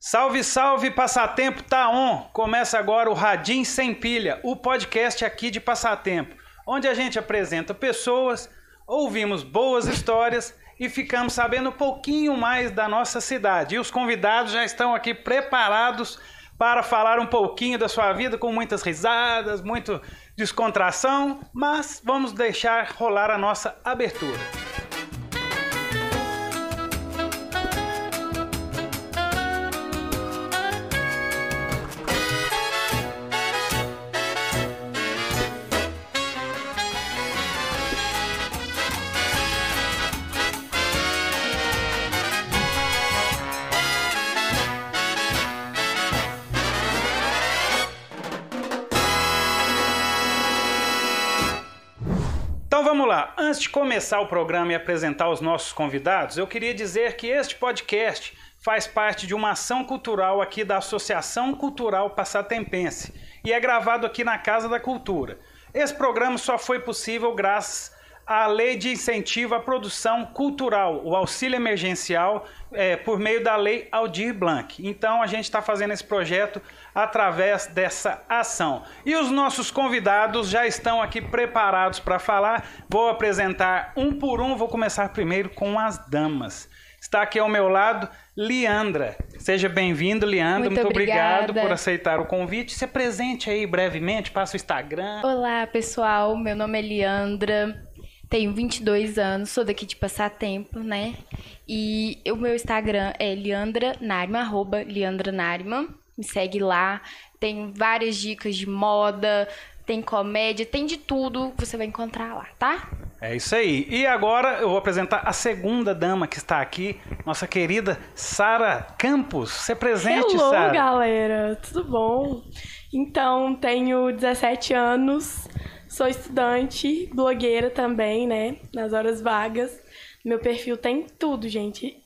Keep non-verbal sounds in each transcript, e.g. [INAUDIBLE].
Salve, salve, Passatempo tá on! Começa agora o Radim Sem Pilha, o podcast aqui de Passatempo, onde a gente apresenta pessoas, ouvimos boas histórias e ficamos sabendo um pouquinho mais da nossa cidade. E os convidados já estão aqui preparados para falar um pouquinho da sua vida com muitas risadas, muito descontração, mas vamos deixar rolar a nossa abertura. Vamos lá. Antes de começar o programa e apresentar os nossos convidados, eu queria dizer que este podcast faz parte de uma ação cultural aqui da Associação Cultural Passatempense e é gravado aqui na Casa da Cultura. Esse programa só foi possível graças à Lei de Incentivo à Produção Cultural, o auxílio emergencial, é, por meio da Lei Aldir Blanc. Então a gente está fazendo esse projeto através dessa ação. E os nossos convidados já estão aqui preparados para falar. Vou apresentar um por um. Vou começar primeiro com as damas. Está aqui ao meu lado Liandra. Seja bem-vindo, Liandra. Muito, Muito obrigado por aceitar o convite. Se apresente aí brevemente, passa o Instagram. Olá, pessoal. Meu nome é Leandra. Tenho 22 anos, sou daqui de Passatempo, né? E o meu Instagram é Leandra Narima, arroba Leandra Narima. Me segue lá. Tem várias dicas de moda, tem comédia, tem de tudo que você vai encontrar lá, tá? É isso aí. E agora eu vou apresentar a segunda dama que está aqui, nossa querida Sara Campos. Se presente, Hello, Sara. galera, tudo bom? Então, tenho 17 anos, sou estudante, blogueira também, né? Nas horas vagas. Meu perfil tem tudo, gente.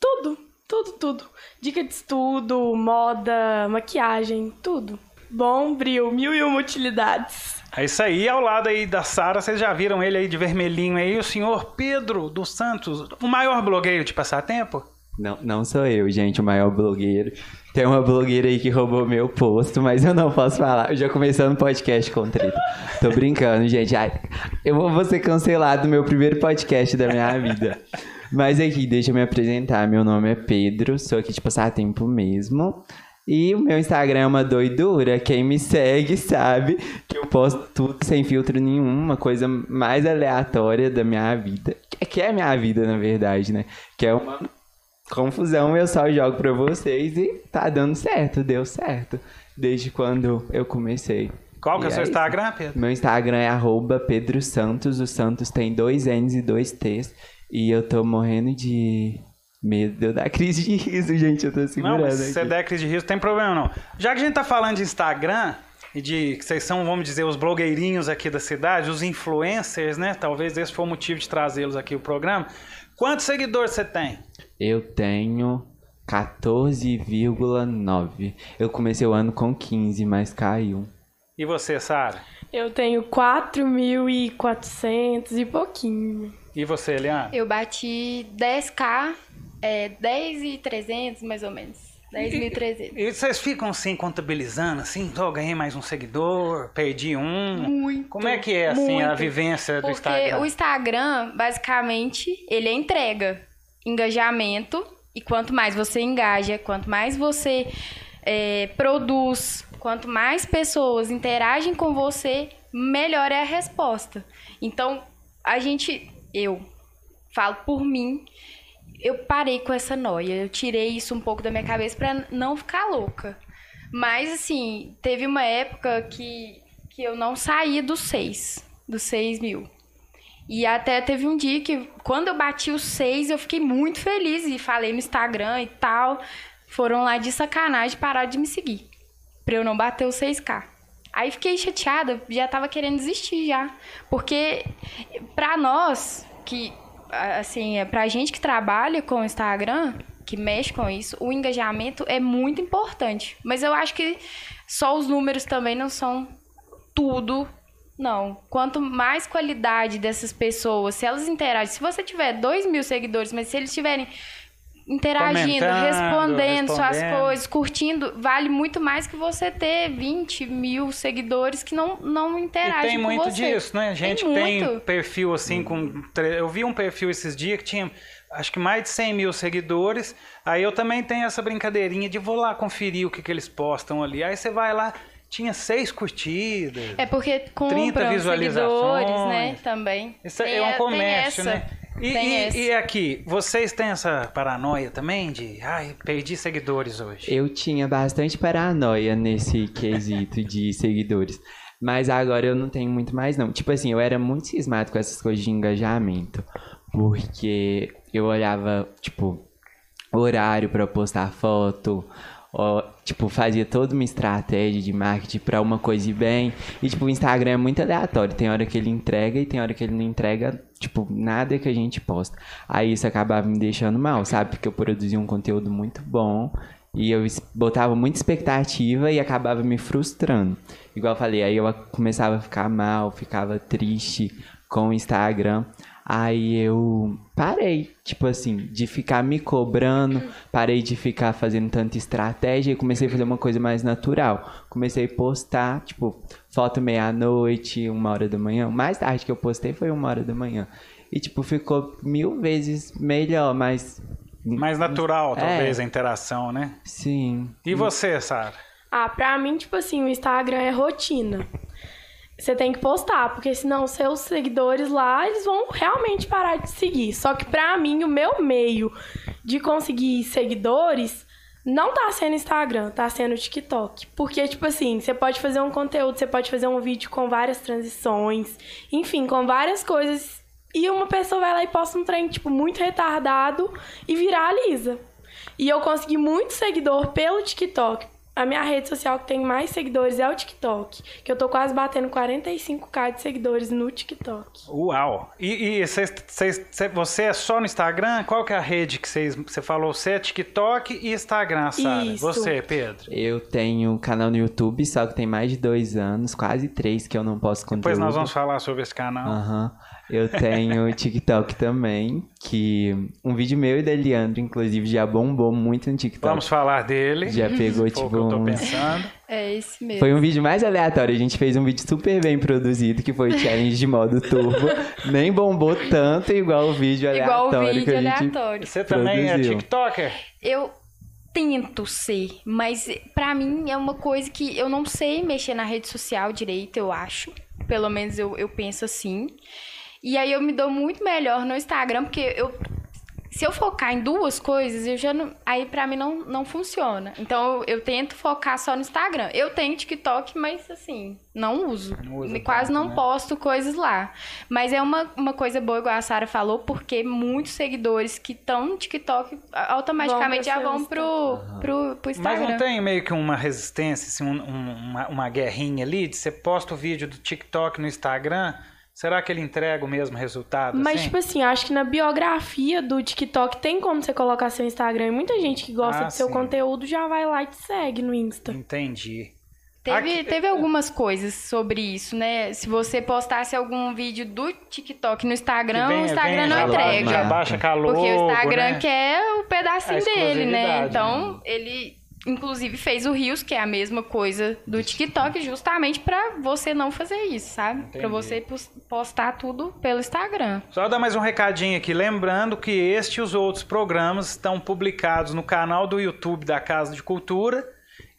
Tudo, tudo, tudo. Dica de estudo, moda, maquiagem, tudo. Bom, Bril, mil e uma utilidades. É isso aí, ao lado aí da Sara, vocês já viram ele aí de vermelhinho aí, o senhor Pedro dos Santos, o maior blogueiro de passatempo? Não, não sou eu, gente, o maior blogueiro. Tem uma blogueira aí que roubou meu posto, mas eu não posso falar. Eu já começando o podcast com treta. Tô brincando, gente. Ai, eu vou ser cancelado no meu primeiro podcast da minha vida. Mas aqui, deixa eu me apresentar. Meu nome é Pedro, sou aqui de passatempo mesmo. E o meu Instagram é uma doidura. Quem me segue sabe que eu posto tudo sem filtro nenhum, uma coisa mais aleatória da minha vida. Que é a minha vida, na verdade, né? Que é uma confusão, eu só jogo pra vocês e tá dando certo, deu certo. Desde quando eu comecei. Qual que é o E seu isso. Instagram, Pedro? Meu Instagram é arroba Pedro Santos. O Santos tem dois N's e dois T's. E eu tô morrendo de medo de eu dar crise de riso, gente. Eu tô Não, segurando mas se você der crise de riso, não tem problema não. Já que a gente tá falando de Instagram e de que vocês são, vamos dizer, os blogueirinhos aqui da cidade, os influencers, né? Talvez esse foi o motivo de trazê-los aqui o programa. Quantos seguidores você tem? Eu tenho 14,9. Eu comecei o ano com 15, mas caiu. E você, Sara? Eu tenho 4.400 e pouquinho. E você, Eliana? Eu bati 10k, é 10,300 mais ou menos. 10.300. E vocês ficam assim, contabilizando, assim, oh, ganhei mais um seguidor, perdi um. Muito. Como é que é, assim, a muito. vivência do Porque Instagram? o Instagram, basicamente, ele é entrega, engajamento, e quanto mais você engaja, quanto mais você é, produz, quanto mais pessoas interagem com você, melhor é a resposta. Então, a gente, eu falo por mim, eu parei com essa noia, eu tirei isso um pouco da minha cabeça pra não ficar louca. Mas, assim, teve uma época que, que eu não saía dos seis, dos seis mil. E até teve um dia que, quando eu bati os seis, eu fiquei muito feliz e falei no Instagram e tal. Foram lá de sacanagem parar de me seguir, pra eu não bater os 6K. Aí fiquei chateada, já tava querendo desistir já. Porque pra nós, que, assim, é pra gente que trabalha com o Instagram, que mexe com isso, o engajamento é muito importante. Mas eu acho que só os números também não são tudo Não. Quanto mais qualidade dessas pessoas, se elas interagem, se você tiver 2 mil seguidores, mas se eles tiverem interagindo, Comentando, respondendo suas respondendo. coisas, curtindo, vale muito mais que você ter 20 mil seguidores que não, não E interagem tem com muito você. disso, né? Gente que Tem tem muito. perfil assim com. Eu vi um perfil esses dias que tinha acho que mais de 100 mil seguidores. Aí eu também tenho essa brincadeirinha de vou lá conferir o que, que eles postam ali. Aí você vai lá, tinha seis curtidas. É porque 30 compram visualizações. seguidores, né? Também. Isso Tem é um comércio, essa. né? E, Tem e- essa. e aqui, vocês têm essa paranoia também de, ai, perdi seguidores hoje? Eu tinha bastante paranoia nesse quesito de [LAUGHS] seguidores. Mas agora eu não tenho muito mais, não. Tipo assim, eu era muito cismado com essas coisas de engajamento. Porque eu olhava, tipo, horário pra postar foto. Tipo, fazia toda uma estratégia de marketing pra uma coisa ir bem. E, tipo, o Instagram é muito aleatório. Tem hora que ele entrega e tem hora que ele não entrega, tipo, nada que a gente posta. Aí isso acabava me deixando mal, sabe? Porque eu produzia um conteúdo muito bom. E eu botava muita expectativa e acabava me frustrando. Igual eu falei, aí eu começava a ficar mal, ficava triste com o Instagram. Aí eu parei, tipo assim, de ficar me cobrando, parei de ficar fazendo tanta estratégia e comecei a fazer uma coisa mais natural. Comecei a postar, tipo, foto meia-noite, uma hora da manhã. Mais tarde que eu postei foi uma hora da manhã. E, tipo, ficou mil vezes melhor, mas. Mais natural, É. talvez, a interação, né? Sim. E você, Sara? Ah, pra mim, tipo assim, o Instagram é rotina. Você tem que postar, porque senão seus seguidores lá, eles vão realmente parar de seguir. Só que pra mim, o meu meio de conseguir seguidores não tá sendo Instagram, tá sendo TikTok. Porque, tipo assim, você pode fazer um conteúdo, você pode fazer um vídeo com várias transições, enfim, com várias coisas. E uma pessoa vai lá e posta um trem, tipo, muito retardado e viraliza. E eu consegui muito seguidor pelo TikTok. A minha rede social que tem mais seguidores é o TikTok. Que eu tô quase batendo 45k de seguidores no TikTok. Uau! E, e cês- cês- cê- você é só no Instagram? Qual que é a rede que vocês... Você falou, você é TikTok e Instagram, Sara. Isso. Você, Pedro? Eu tenho um canal no YouTube, só que tem mais de dois anos, quase três, que eu não posto conteúdo. Depois nós vamos falar sobre esse canal. Aham. Eu tenho TikTok também, que um vídeo meu e da Leandro, inclusive, já bombou muito no TikTok. Vamos falar dele. Já pegou, Foi o que tipo, eu tô pensando. É esse mesmo. Foi um vídeo mais aleatório. A gente fez um vídeo super bem produzido, que foi o challenge de modo turbo. [LAUGHS] Nem bombou tanto igual o vídeo Igual o aleatório que vídeo a gente aleatório. Você também é Produziu. TikToker? Eu tento ser, mas pra mim é uma coisa que eu não sei mexer na rede social direito, eu acho. Pelo menos eu, eu penso assim. E aí eu me dou muito melhor no Instagram, porque eu. Se eu focar em duas coisas, eu já não. Aí pra mim não, não funciona. Então eu, eu tento focar só no Instagram. Eu tenho TikTok, mas assim, não uso. Não usa Quase tanto, não né? posto coisas lá. Mas é uma, uma coisa boa, igual a Sara falou, porque muitos seguidores que estão no TikTok automaticamente já Vão pro pro, pro, pro Mas Instagram. não tem meio que uma resistência, assim, um- uma, uma guerrinha ali? De você posta o vídeo do TikTok no Instagram, será que ele entrega o mesmo resultado? Mas, assim? tipo assim, eu acho que na biografia do TikTok tem como você colocar seu Instagram. E muita gente que gosta Ah, do seu sim. conteúdo já vai lá e te segue no Insta. Entendi. Teve, Aqui- teve algumas coisas sobre isso, né? Se você postasse algum vídeo do TikTok no Instagram, Vem- o Instagram não entrega. Já baixa calor, Porque o Instagram né? quer o pedacinho dele, né? Então, né? ele inclusive fez o Rios, que é a mesma coisa do TikTok, justamente pra você não fazer isso, sabe? Entendi. você pos- postar tudo pelo Instagram. Só dar mais um recadinho aqui, lembrando que este e os outros programas estão publicados no canal do YouTube da Casa de Cultura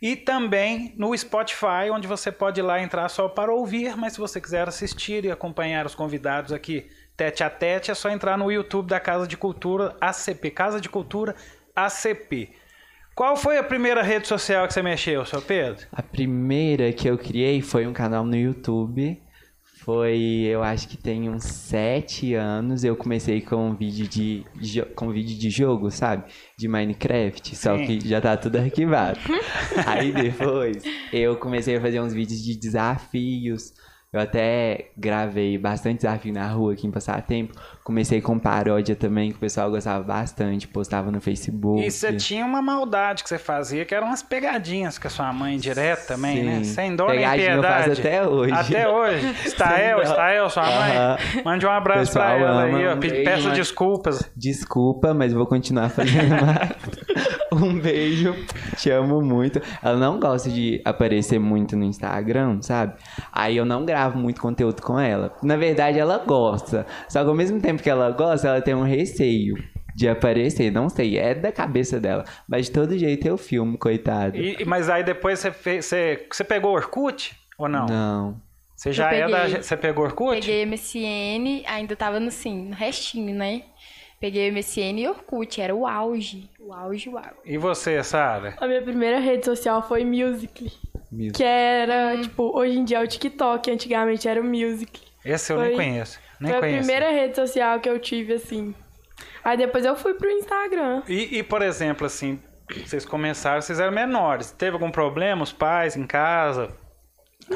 e também no Spotify, onde você pode ir lá entrar só para ouvir, mas se você quiser assistir e acompanhar os convidados aqui tete a tete, é só entrar no YouTube da Casa de Cultura ACP, Casa de Cultura ACP. Qual foi a primeira rede social que você mexeu, seu Pedro? A primeira que eu criei foi um canal no YouTube. Foi, eu acho que tem uns sete anos. Eu comecei com um vídeo de, com um vídeo de jogo, sabe? De Minecraft. Só Sim. que já tá tudo arquivado. [LAUGHS] Aí depois eu comecei a fazer uns vídeos de desafios. Eu até gravei bastante desafio na rua aqui em Passatempo. Comecei com paródia também, que o pessoal gostava bastante, postava no Facebook. E você tinha uma maldade que você fazia, que eram umas pegadinhas com a sua mãe direto também, né? Sim. Sem dó nem Pegadinha eu piedade. faço até hoje. Até hoje. [LAUGHS] Estael. Estael, sua mãe. Mande um abraço pra Pessoal ela ama, aí, ó. um Peça desculpas. Desculpa, mas vou continuar fazendo [LAUGHS] mais. um beijo, te amo muito. Ela não gosta de aparecer muito no Instagram, sabe? Aí eu não gravo muito conteúdo com ela. Na verdade, ela gosta. Só que ao mesmo tempo que ela gosta, ela tem um receio de aparecer. Não sei, é da cabeça dela. Mas de todo jeito eu filmo, coitada. E- mas aí depois você, fez, você, você pegou Orkut ou não? Não. Você já Eu é da. peguei. Você pegou Orkut? Peguei MSN, ainda tava no, assim, no restinho, né? Peguei MSN e Orkut, era o auge. O auge, o auge. E você, Sara? A minha primeira rede social foi Musical.ly. Mesmo. Que era, tipo, hoje em dia é o TikTok, antigamente era o Musical.ly. Esse eu Foi- nem conheço. Nem Foi a conheço. primeira rede social que eu tive, assim. Aí depois eu fui pro Instagram. E, e, por exemplo, assim, vocês começaram, vocês eram menores. Teve algum problema, os pais em casa?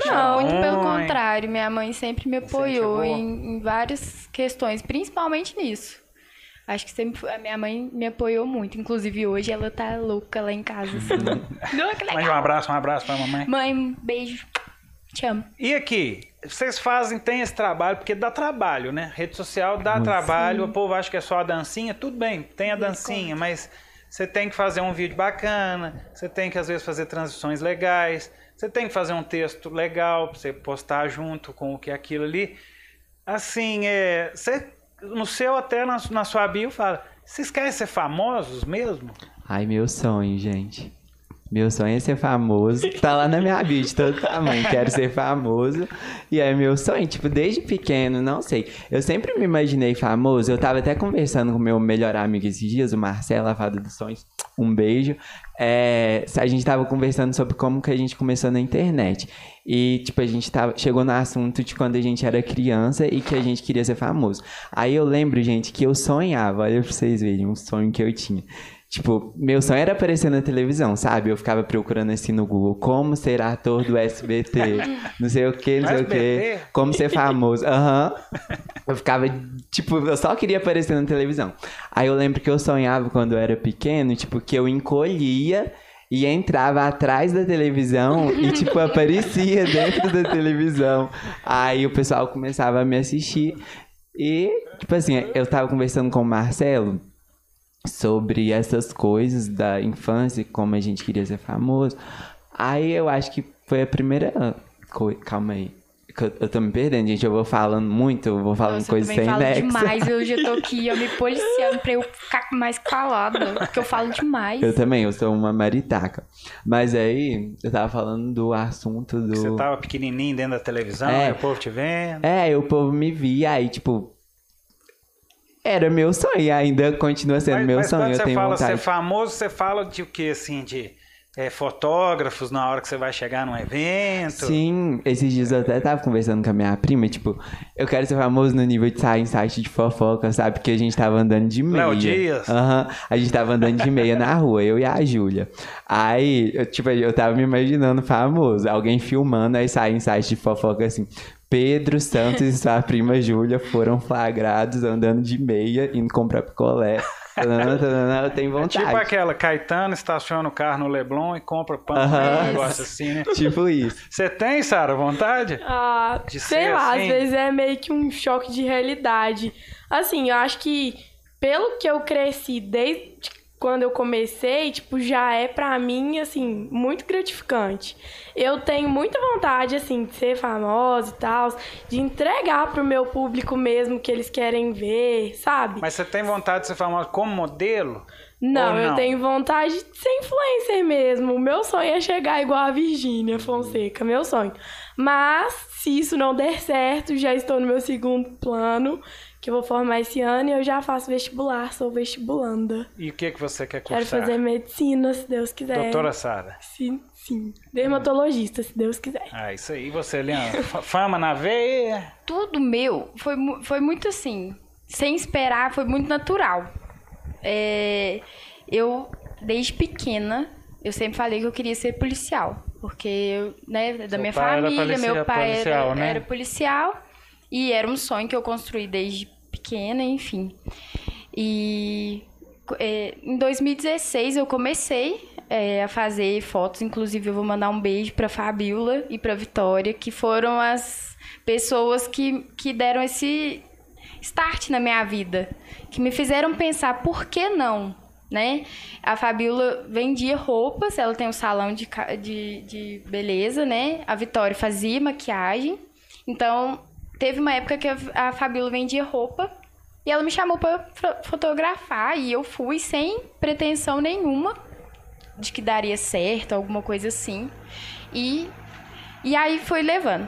Não, muito pelo contrário. Minha mãe sempre me apoiou em, em várias questões, principalmente nisso. Acho que sempre a minha mãe me apoiou muito. Inclusive hoje ela tá louca lá em casa, assim. [LAUGHS] Não, que Mande um legal. abraço, um abraço pra mamãe. Mãe, um beijo. Te amo. E aqui, vocês fazem, tem esse trabalho, porque dá trabalho, né? Rede social dá Muito. trabalho, o povo acha que é só a dancinha, tudo bem, tem a dancinha, mas você tem que fazer um vídeo bacana, você tem que às vezes fazer transições legais, você tem que fazer um texto legal pra você postar junto com o que é aquilo ali. Assim, é, você, no seu até na, na sua bio fala, vocês querem ser famosos mesmo? Ai, meu sonho, gente. Meu sonho é ser famoso. Tá lá na minha bio de todo [LAUGHS] tamanho. Quero ser famoso. E é meu sonho, tipo, desde pequeno, não sei. Eu sempre me imaginei famoso. Eu tava até conversando com meu melhor amigo esses dias, o Marcelo, a Fada dos Sonhos. Um beijo. É, a gente tava conversando sobre como que a gente começou na internet. E, tipo, a gente tava, chegou no assunto de quando a gente era criança e que a gente queria ser famoso. Aí eu lembro, gente, que eu sonhava, olha pra vocês verem, um sonho que eu tinha. Tipo, meu sonho era aparecer na televisão, sabe? Eu ficava procurando assim no Google como ser ator do SBT, não sei o que, não sei o que, como ser famoso. Aham. Eu ficava, tipo, eu só queria aparecer na televisão. Aí eu lembro que eu sonhava quando eu era pequeno, tipo, que eu encolhia e entrava atrás da televisão e, tipo, aparecia dentro da televisão. Aí o pessoal começava a me assistir. E, tipo assim, eu tava conversando com o Marcelo sobre essas coisas da infância, como a gente queria ser famoso. Aí eu acho que foi a primeira coisa. Calma aí. que Eu, eu tô me perdendo, gente. Eu vou falando muito, eu vou falando Nossa, eu coisas sem falo nexo. demais. [LAUGHS] Eu já tô aqui, eu me policiando pra eu ficar mais calada. Porque eu falo demais. Eu também, eu sou uma maritaca. Mas aí, eu tava falando do assunto do. Você tava pequenininho dentro da televisão, É. e o povo te vendo. É, o povo me via, aí, tipo. Era meu sonho, ainda continua sendo Mas, meu mas sonho. quando você fala vontade. ser famoso, você fala de o que, assim, de é, fotógrafos na hora que você vai chegar num evento? Sim, esses dias eu até tava conversando com a minha prima, tipo, eu quero ser famoso no nível de sair em site de fofoca, sabe? Porque a gente tava andando de meia. Léo Dias. Aham, a gente tava andando de meia na rua, eu e a Júlia. Aí, eu, tipo, eu tava me imaginando famoso, alguém filmando, aí sai em site de fofoca assim. Pedro Santos e sua prima Júlia foram flagrados andando de meia, indo comprar picolé. Tanana, Eu tenho É vontade. tipo aquela, Caetano estaciona o carro no Leblon e compra pão, Aham. um negócio assim, né? Tipo isso. Você tem, Sara, vontade? Ah, De sei lá, assim? às vezes é meio que um choque de realidade. Assim, eu acho que pelo que eu cresci desde quando eu comecei, tipo, já é pra mim, assim, muito gratificante. Eu tenho muita vontade, assim, de ser famosa e tal, de entregar pro meu público mesmo que eles querem ver, sabe? Mas você tem vontade de ser famoso como modelo? Não, Ou eu não? tenho vontade de ser influencer mesmo. O meu sonho é chegar igual a Virgínia Fonseca, meu sonho. Mas, se isso não der certo, já estou no meu segundo plano, que eu vou formar esse ano e eu já faço vestibular, sou vestibulanda. E o que, que você quer Quero cursar? fazer medicina, se Deus quiser. Doutora Sara. Sim, sim. Dermatologista, se Deus quiser. Ah, isso aí. E você, Leandro? Fa- Fama na veia? Tudo meu foi, foi muito assim, sem esperar, foi muito natural. É, eu, desde pequena, eu sempre falei que eu queria ser policial. porque eu, né, da Seu minha família, meu pai policial, era, né? era policial e era um sonho que eu construí desde pequena, enfim. E é, em 2016 eu comecei é, a fazer fotos, inclusive eu vou mandar um beijo para Fabiola e para Vitória, que foram as pessoas que, que deram esse start na minha vida, que me fizeram pensar por que não, né? A Fabiola vendia roupas, ela tem um salão de, de, de beleza, né? A Vitória fazia maquiagem, então teve uma época que a, a Fabiola vendia roupa e ela me chamou para fotografar e eu fui sem pretensão nenhuma de que daria certo, alguma coisa assim. E, e aí fui levando.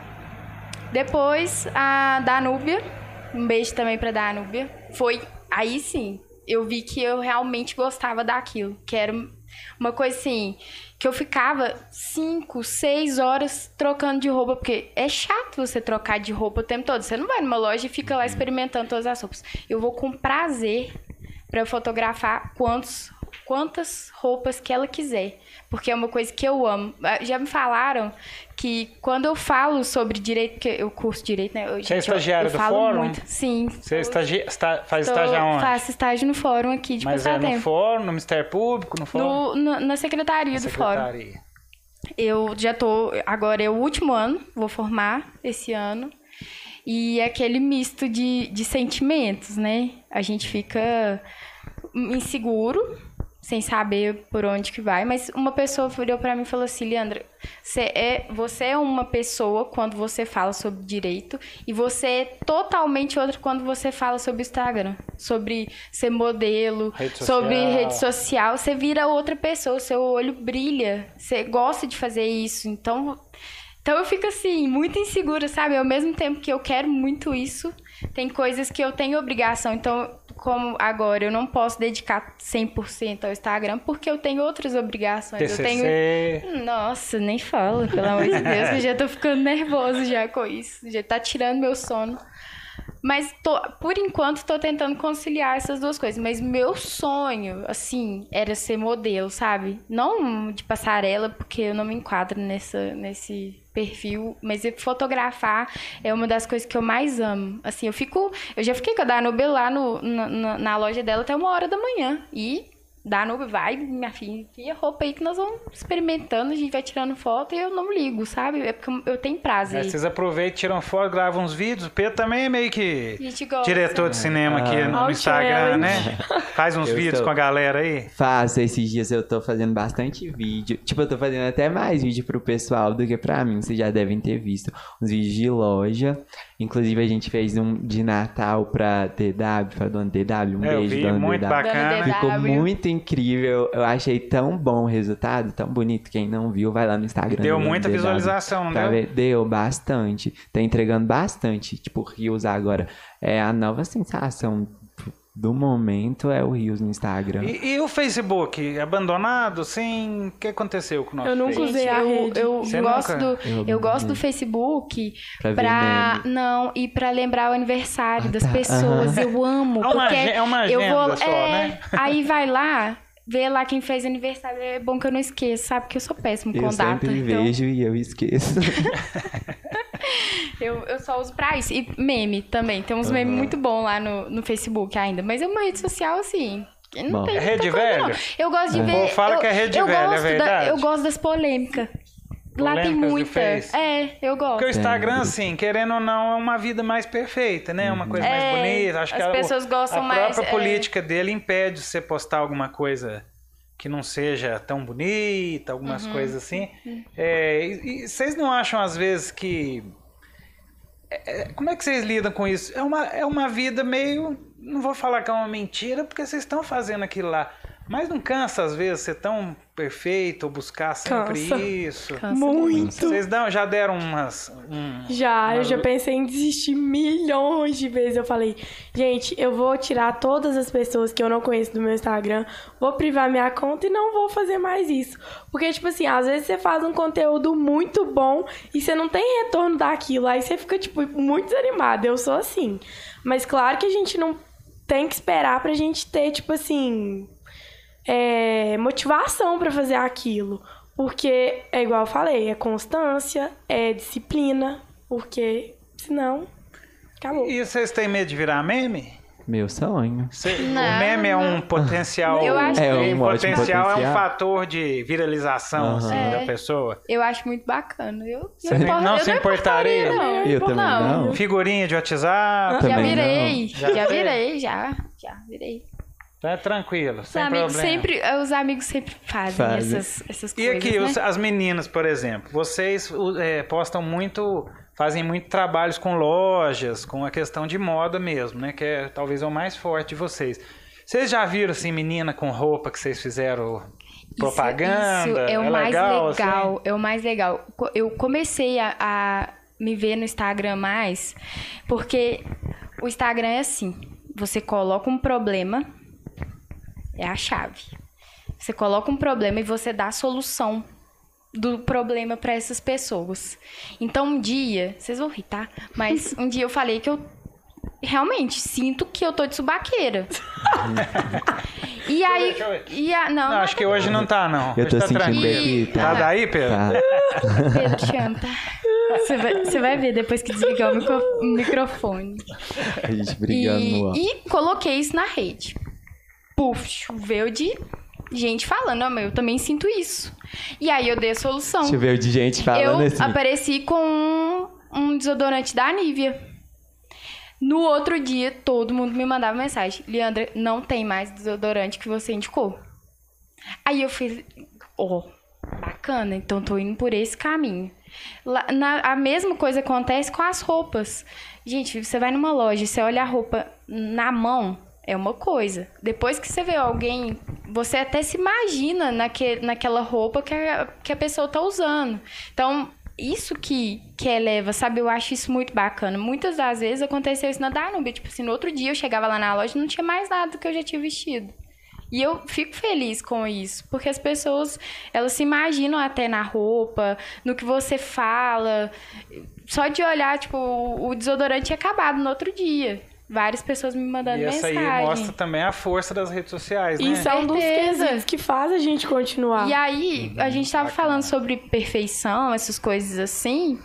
Depois a Danúbia, um beijo também pra Danúbia. Foi aí sim, eu vi que eu realmente gostava daquilo, que era uma coisa assim, que eu ficava cinco, seis horas trocando de roupa, porque é chato você trocar de roupa o tempo todo. Você não vai numa loja e fica lá experimentando todas as roupas. Eu vou com prazer pra fotografar quantos, quantas roupas que ela quiser, porque é uma coisa que eu amo. Ah, Já me falaram que quando eu falo sobre direito, porque eu curso direito, né? Eu, Você é gente, eu- eu do falo fórum? muito. Sim. Você estagi... está... faz Tô- estágio aonde? Faço estágio no fórum aqui de Mas é no fórum, no Ministério Público, no fórum? No- no- na secretaria do fórum. Secretaria. Eu já tô. Agora é o último ano, vou formar esse ano. E é aquele misto de, de sentimentos, né? A gente fica inseguro, sem saber por onde que vai. Mas uma pessoa virou pra mim e falou assim: Leandra, você é, você é uma pessoa quando você fala sobre direito, e você é totalmente outra quando você fala sobre Instagram, sobre ser modelo, Rede sobre rede social. Você vira outra pessoa, seu olho brilha, você gosta de fazer isso. Então, então eu fico assim, muito insegura, sabe? Ao mesmo tempo que eu quero muito isso, tem coisas que eu tenho obrigação. Então, como agora eu não posso dedicar 100% ao Instagram, porque eu tenho outras obrigações. Eu tenho TCC... nossa, nem fala, pelo amor de Deus, eu já tô ficando nervoso já com isso. Já tá tirando meu sono. Mas tô- por enquanto tô tentando conciliar essas duas coisas. Mas meu sonho, assim, era ser modelo, sabe? Não de passarela, porque eu não me enquadro nessa, nesse perfil. Mas fotografar é uma das coisas que eu mais amo. Assim, eu fico. Eu já fiquei com a Danube lá no, na, na- loja dela até uma hora da manhã. E Danube vai, minha filha, enfia roupa aí que nós vamos experimentando, a gente vai tirando foto e eu não ligo, sabe? É porque eu- tenho prazer. Aí vocês aproveitam, tiram foto, gravam uns vídeos. O Pedro também é meio que diretor de cinema aqui Ah. no All Instagram, né? Faz uns Eu vídeos sou. com a galera aí. Faço, esses dias eu tô fazendo bastante vídeo. Tipo, eu tô fazendo até mais vídeo pro pessoal do que pra mim. Vocês já devem ter visto uns vídeos de loja. Inclusive, a gente fez um de Natal pra DW, pra dona DW. Um eu beijo, vi, dona muito DW. bacana. Ficou muito incrível. Eu achei tão bom o resultado, tão bonito. Quem não viu, vai lá no Instagram. Deu muita DW. visualização, Pra deu? deu bastante. Tá entregando bastante. Tipo, Rios agora. É a nova sensação do momento é o Rios no Instagram. E, e o Facebook? Abandonado, sim? O que aconteceu com o nosso Eu nunca usei a eu, rede. eu Você gosto nunca? do Eu eu gosto não. do Facebook Pra pra não e pra lembrar o aniversário Ah, das tá. pessoas. Eu amo É uma porque é uma eu vou agenda só, é, né? aí vai lá Ver lá quem fez aniversário é bom que eu não esqueço, sabe? Que eu sou péssimo com Eu data. sempre então vejo e eu esqueço. [LAUGHS] eu, eu só uso pra isso. E meme também. Tem uns memes muito bons lá no, no Facebook ainda. Mas é uma rede social assim. Não Bom. tem É rede velha? Eu gosto de O ver. fala eu, que é rede eu velha, é gosto da- verdade? eu gosto das polêmicas. Lá tem muita. É, eu gosto. Porque o Instagram, Tem. assim, querendo ou não, é uma vida mais perfeita, né? Uma coisa mais É, bonita. Acho que as a- o- pessoas gostam a mais, própria é. política dele impede você postar alguma coisa que não seja tão bonita, algumas Uhum. coisas assim. É, e, e vocês não acham, às vezes, que... é, é, como é que vocês lidam com isso? É uma, é uma vida meio... Não vou falar que é uma mentira, porque vocês estão fazendo aquilo lá. Mas não cansa, às vezes, ser tão perfeito ou buscar sempre Cansa. isso? Cansa Muito. Vocês dão- já deram umas. um- Já, eu umas- já pensei em desistir milhões de vezes. Eu falei, gente, eu vou tirar todas as pessoas que eu não conheço do meu Instagram, vou privar minha conta e não vou fazer mais isso. Porque, tipo assim, às vezes você faz um conteúdo muito bom e você não tem retorno daquilo. Aí você fica, tipo, muito desanimado. Eu sou assim. Mas claro que a gente não tem que esperar pra gente ter, tipo assim, é, motivação pra fazer aquilo. Porque, é igual eu falei, é constância, é disciplina, porque senão, acabou. E vocês têm medo de virar meme? Meu sonho. Cê- Não, o meme é um potencial. Eu acho É um ótimo potencial é um potencial. fator de viralização Aham. assim, É. da pessoa. Eu acho muito bacana. Eu Você não- não eu se importaria? não. Eu também não. Figurinha de WhatsApp. Já Também virei, não. Já já, virei, já, já virei. Tá tranquilo, Os sem amigos problema. sempre, os amigos sempre fazem, Fazem. essas, essas E coisas, aqui, né? os- as meninas, por exemplo, vocês é, postam muito, fazem muito trabalhos com lojas, com a questão de moda mesmo, né? Que é talvez o mais forte de vocês. Vocês já viram, assim, menina com roupa que vocês fizeram Isso- propaganda? Isso, é o mais legal, legal, assim? é o mais legal. Eu comecei a, a me ver no Instagram mais, porque o Instagram é assim, você coloca um problema, é a chave. Você coloca um problema e você dá a solução do problema para essas pessoas. Então um dia, vocês vão rir, tá? Mas [LAUGHS] um dia eu falei que eu realmente sinto que eu tô de subaqueira. e aí, e a, não, Não, acho que hoje não tá, não. Eu Hoje tô tá sentindo tranquilo. aqui, Tá tá? daí, Pedro? Tá. [LAUGHS] Pedro, te amo, tá? Você vai, você vai ver depois que desligar o micro- o microfone. A gente brigando no ar. E, e coloquei isso na rede. Puf, choveu de gente falando, "Ah, mas eu também sinto isso. E aí eu dei a solução. Choveu de gente falando eu assim. apareci com um, um desodorante da Nivea. No outro dia, todo mundo me mandava mensagem. Leandra, não tem mais desodorante que você indicou. Aí eu fiz, ó, bacana, então tô indo por esse caminho. Lá- na- a mesma coisa acontece com as roupas. Gente, você vai numa loja, você olha a roupa na mão, é uma coisa. Depois que você vê alguém, você até se imagina naque, naquela roupa que a, que a pessoa tá usando. Então, isso que, que eleva, sabe? Eu acho isso muito bacana. Muitas das vezes aconteceu isso na Danube. Tipo assim, no outro dia eu chegava lá na loja e não tinha mais nada do que eu já tinha vestido. E eu fico feliz com isso, porque as pessoas, elas se imaginam até na roupa, no que você fala. Só de olhar, tipo, o desodorante tinha acabado no outro dia. Várias pessoas me mandando E essa aí mensagem. mostra também a força das redes sociais, né? Isso é um dos quesitos que faz a gente continuar. E aí, a gente tava bacana. falando sobre perfeição, essas coisas assim.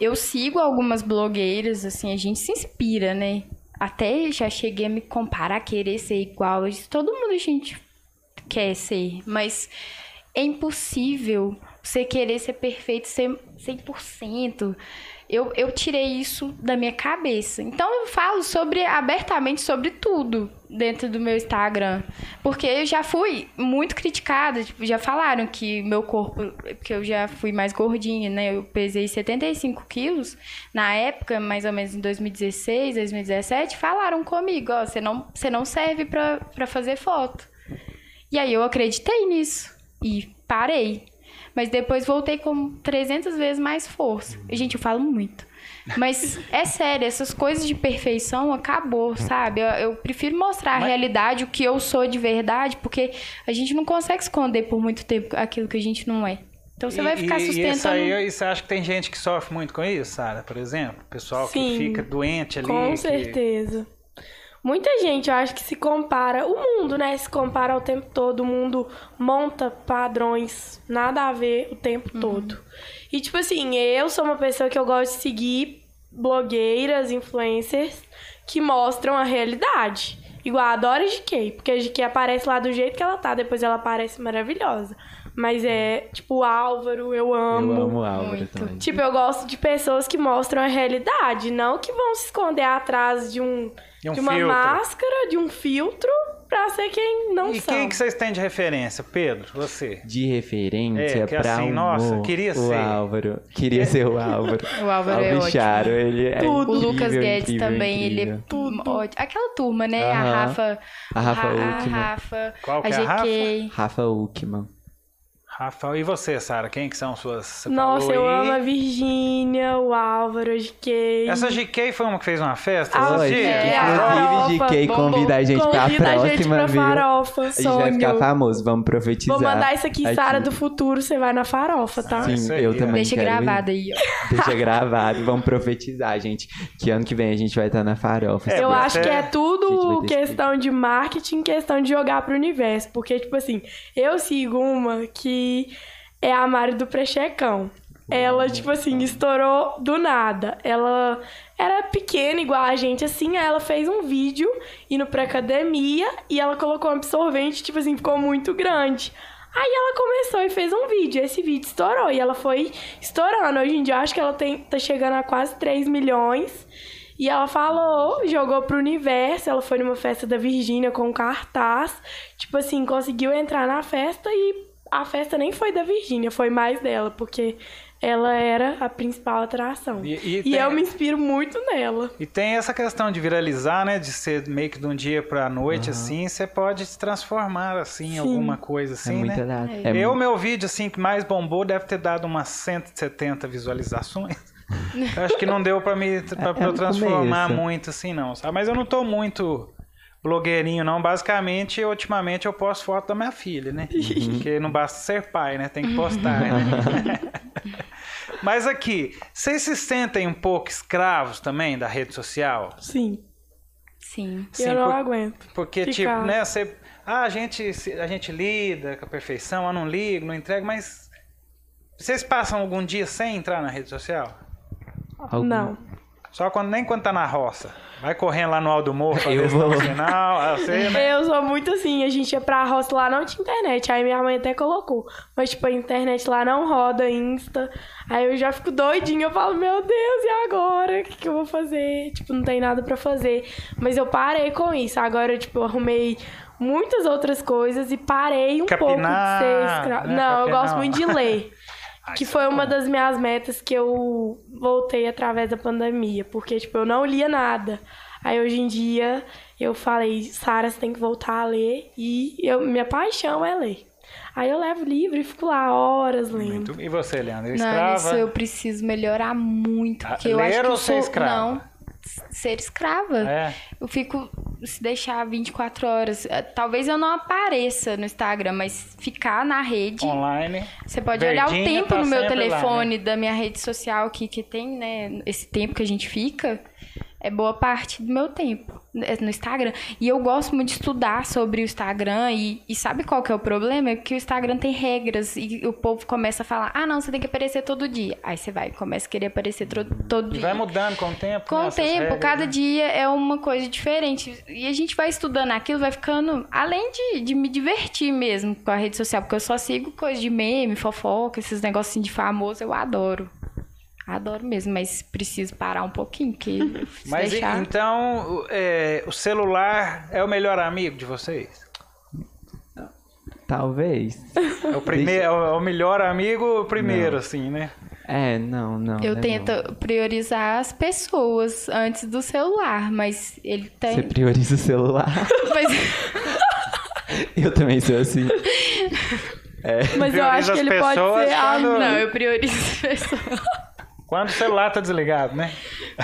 Eu sigo algumas blogueiras, assim, a gente se inspira, né? Até já cheguei a me comparar, querer ser igual. Isso Todo mundo a gente quer ser, mas é impossível você querer ser perfeito 100%. 100%. Eu, eu tirei isso da minha cabeça. Então eu falo sobre abertamente sobre tudo dentro do meu Instagram. Porque eu já fui muito criticada. Tipo, já falaram que meu corpo. Porque eu já fui mais gordinha, né? Eu pesei 75 quilos. Na época, mais ou menos em 2016, 2017, falaram comigo: Ó, você não, você não serve pra fazer foto. E aí eu acreditei nisso. E parei. Mas depois voltei com 300 vezes mais força. Gente, eu falo muito. Mas é sério, essas coisas de perfeição acabou, sabe? Eu, eu prefiro mostrar a Mas- realidade, o que eu sou de verdade, porque a gente não consegue esconder por muito tempo aquilo que a gente não é. Então você vai ficar e, sustentando. E isso aí, e você acha que tem gente que sofre muito com isso, Sara, por exemplo? Pessoal que Sim, fica doente ali. Com que- certeza. Muita gente, eu acho que se compara, o mundo, né? Se compara o tempo todo, o mundo monta padrões, nada a ver o tempo Uhum. todo. E tipo assim, eu sou uma pessoa que eu gosto de seguir blogueiras, influencers que mostram a realidade. Igual a Dora GK, porque a GK aparece lá do jeito que ela tá, depois ela aparece maravilhosa. Mas é, tipo, o Álvaro, eu amo. Eu amo o Álvaro Muito. também. Tipo, eu gosto de pessoas que mostram a realidade, não que vão se esconder atrás de um De um uma filtro. máscara, de um filtro, pra ser quem não E são. quem que vocês têm de referência? Pedro, você. De referência É, que pra assim, um nossa, queria o ser. Álvaro. Queria ser o Álvaro. [LAUGHS] O Álvaro é ótimo. Charo, ele é Tudo. O incrível, Lucas Guedes incrível, também, ele é incrível. tudo. ótimo. Aquela turma, né? A Aham. Rafa. A Rafa a, Uckmann. Rafa. Qual que a é a Rafa? GK. Rafa Uckman. Rafael, e você, Sara? Quem que são suas. Você Nossa, falou eu aí. amo a Virgínia, o Álvaro, a GK. Essa GK foi uma que fez uma festa? Ah, Oi, dias? é, a inclusive, GK convida a gente pra Convida a gente próxima, pra viu? farofa, A gente vai sonho. ficar famoso, vamos profetizar. Vou mandar isso aqui, Sara aqui. do futuro, você vai na farofa, tá? Sim, eu também Deixa quero ir. gravado aí, ó. Deixa gravado, vamos profetizar, gente. Que ano que vem a gente vai estar na farofa. É, eu acho é- que é vai tudo questão de marketing, questão de jogar pro universo. Porque, tipo assim, eu sigo uma que é a Mari do Prechecão. Ela, tipo assim, estourou do nada. Ela era pequena, igual a gente, assim. Aí ela fez um vídeo indo pra academia e ela colocou um absorvente, tipo assim, ficou muito grande. Aí ela começou e fez um vídeo. Esse vídeo estourou e ela foi estourando. Hoje em dia, eu acho que ela tem, tá chegando a quase 3 milhões. E ela falou, jogou pro universo. Ela foi numa festa da Virgínia com cartaz. Tipo assim, conseguiu entrar na festa e a festa nem foi da Virgínia, foi mais dela, porque ela era a principal atração. E- e E, tem- eu me inspiro muito nela. E tem essa questão de viralizar, né? De ser meio que de um dia pra noite, assim, você pode se transformar, assim, em alguma coisa É assim, muita né? data. É eu, meu vídeo, assim, que mais bombou deve ter dado umas 170 visualizações. [LAUGHS] Eu acho que não deu pra, me, pra, pra É eu no transformar muito, assim, não. Sabe? Mas eu não tô muito blogueirinho, não. Basicamente, ultimamente, eu posto foto da minha filha, né? Porque não basta ser pai, né? Tem que postar, né? [LAUGHS] Mas aqui, vocês se sentem um pouco escravos também da rede social? Sim, Sim. Sim, eu não por- aguento. Porque, Ficar. tipo, né, você. Ah, a gente, a gente lida com a perfeição, eu não ligo, não entrego, mas. Vocês passam algum dia sem entrar na rede social? Algum- Não. Só quando nem quando tá na roça. Vai correndo lá no Alto Morro Eu tá vou. sinal. ah, Você, né? Eu sou muito assim, a gente ia pra roça lá, não tinha internet. Aí minha mãe até colocou. Mas, tipo, a internet lá não roda, Insta. Aí eu já fico doidinha, eu falo, meu Deus, e agora? O que, que eu vou fazer? Tipo, não tem nada pra fazer. Mas eu parei com isso. Agora, tipo, eu arrumei muitas outras coisas e parei um pouco de Capinar, ser escravo. né? Não, eu Capinar. gosto muito de ler. [LAUGHS] que foi uma das minhas metas que eu voltei através da pandemia. Porque, tipo, eu não lia nada. Aí hoje em dia eu falei, Sara, você tem que voltar a ler. E eu, minha paixão é ler. Aí eu levo livro e fico lá horas lendo. Muito- E você, Leandro? Não, Escrava? isso eu preciso melhorar muito. Ah, Porque eu ler acho que ou eu ser sou... escrava? Não, ser escrava. É. Eu fico, se deixar 24 horas. eh, Talvez eu não apareça no Instagram, mas ficar na rede. Online. Você pode olhar o Verdinha tempo tá no meu sempre lá, telefone da minha rede social aqui, que tem, né? Esse tempo que a gente fica. É boa parte do meu tempo né, no Instagram. E eu gosto muito de estudar sobre o Instagram. E, e sabe qual que é o problema? É que o Instagram tem regras e o povo começa a falar: ah, não, você tem que aparecer todo dia. Aí você vai, começa a querer aparecer todo E dia. vai mudando com o tempo. Com né, o tempo, regras, cada né? dia é uma coisa diferente. E a gente vai estudando aquilo, vai ficando. Além de, de me divertir mesmo com a rede social, porque eu só sigo coisa de meme, fofoca, esses negocinhos de famoso, eu adoro. Adoro mesmo, mas preciso parar um pouquinho, porque se Mas deixar. então, o- é, o celular é o melhor amigo de vocês? Talvez. É o, primeiro, é o é o melhor amigo primeiro, assim, né? É, não, não. Eu né, tento priorizar as pessoas antes do celular, mas ele não. tem. Você prioriza o celular. [LAUGHS] Mas, [LAUGHS] Eu também sou assim. [LAUGHS] Mas eu acho que ele pode ser. Ah, não, eu priorizo as pessoas Quando o celular tá desligado, né?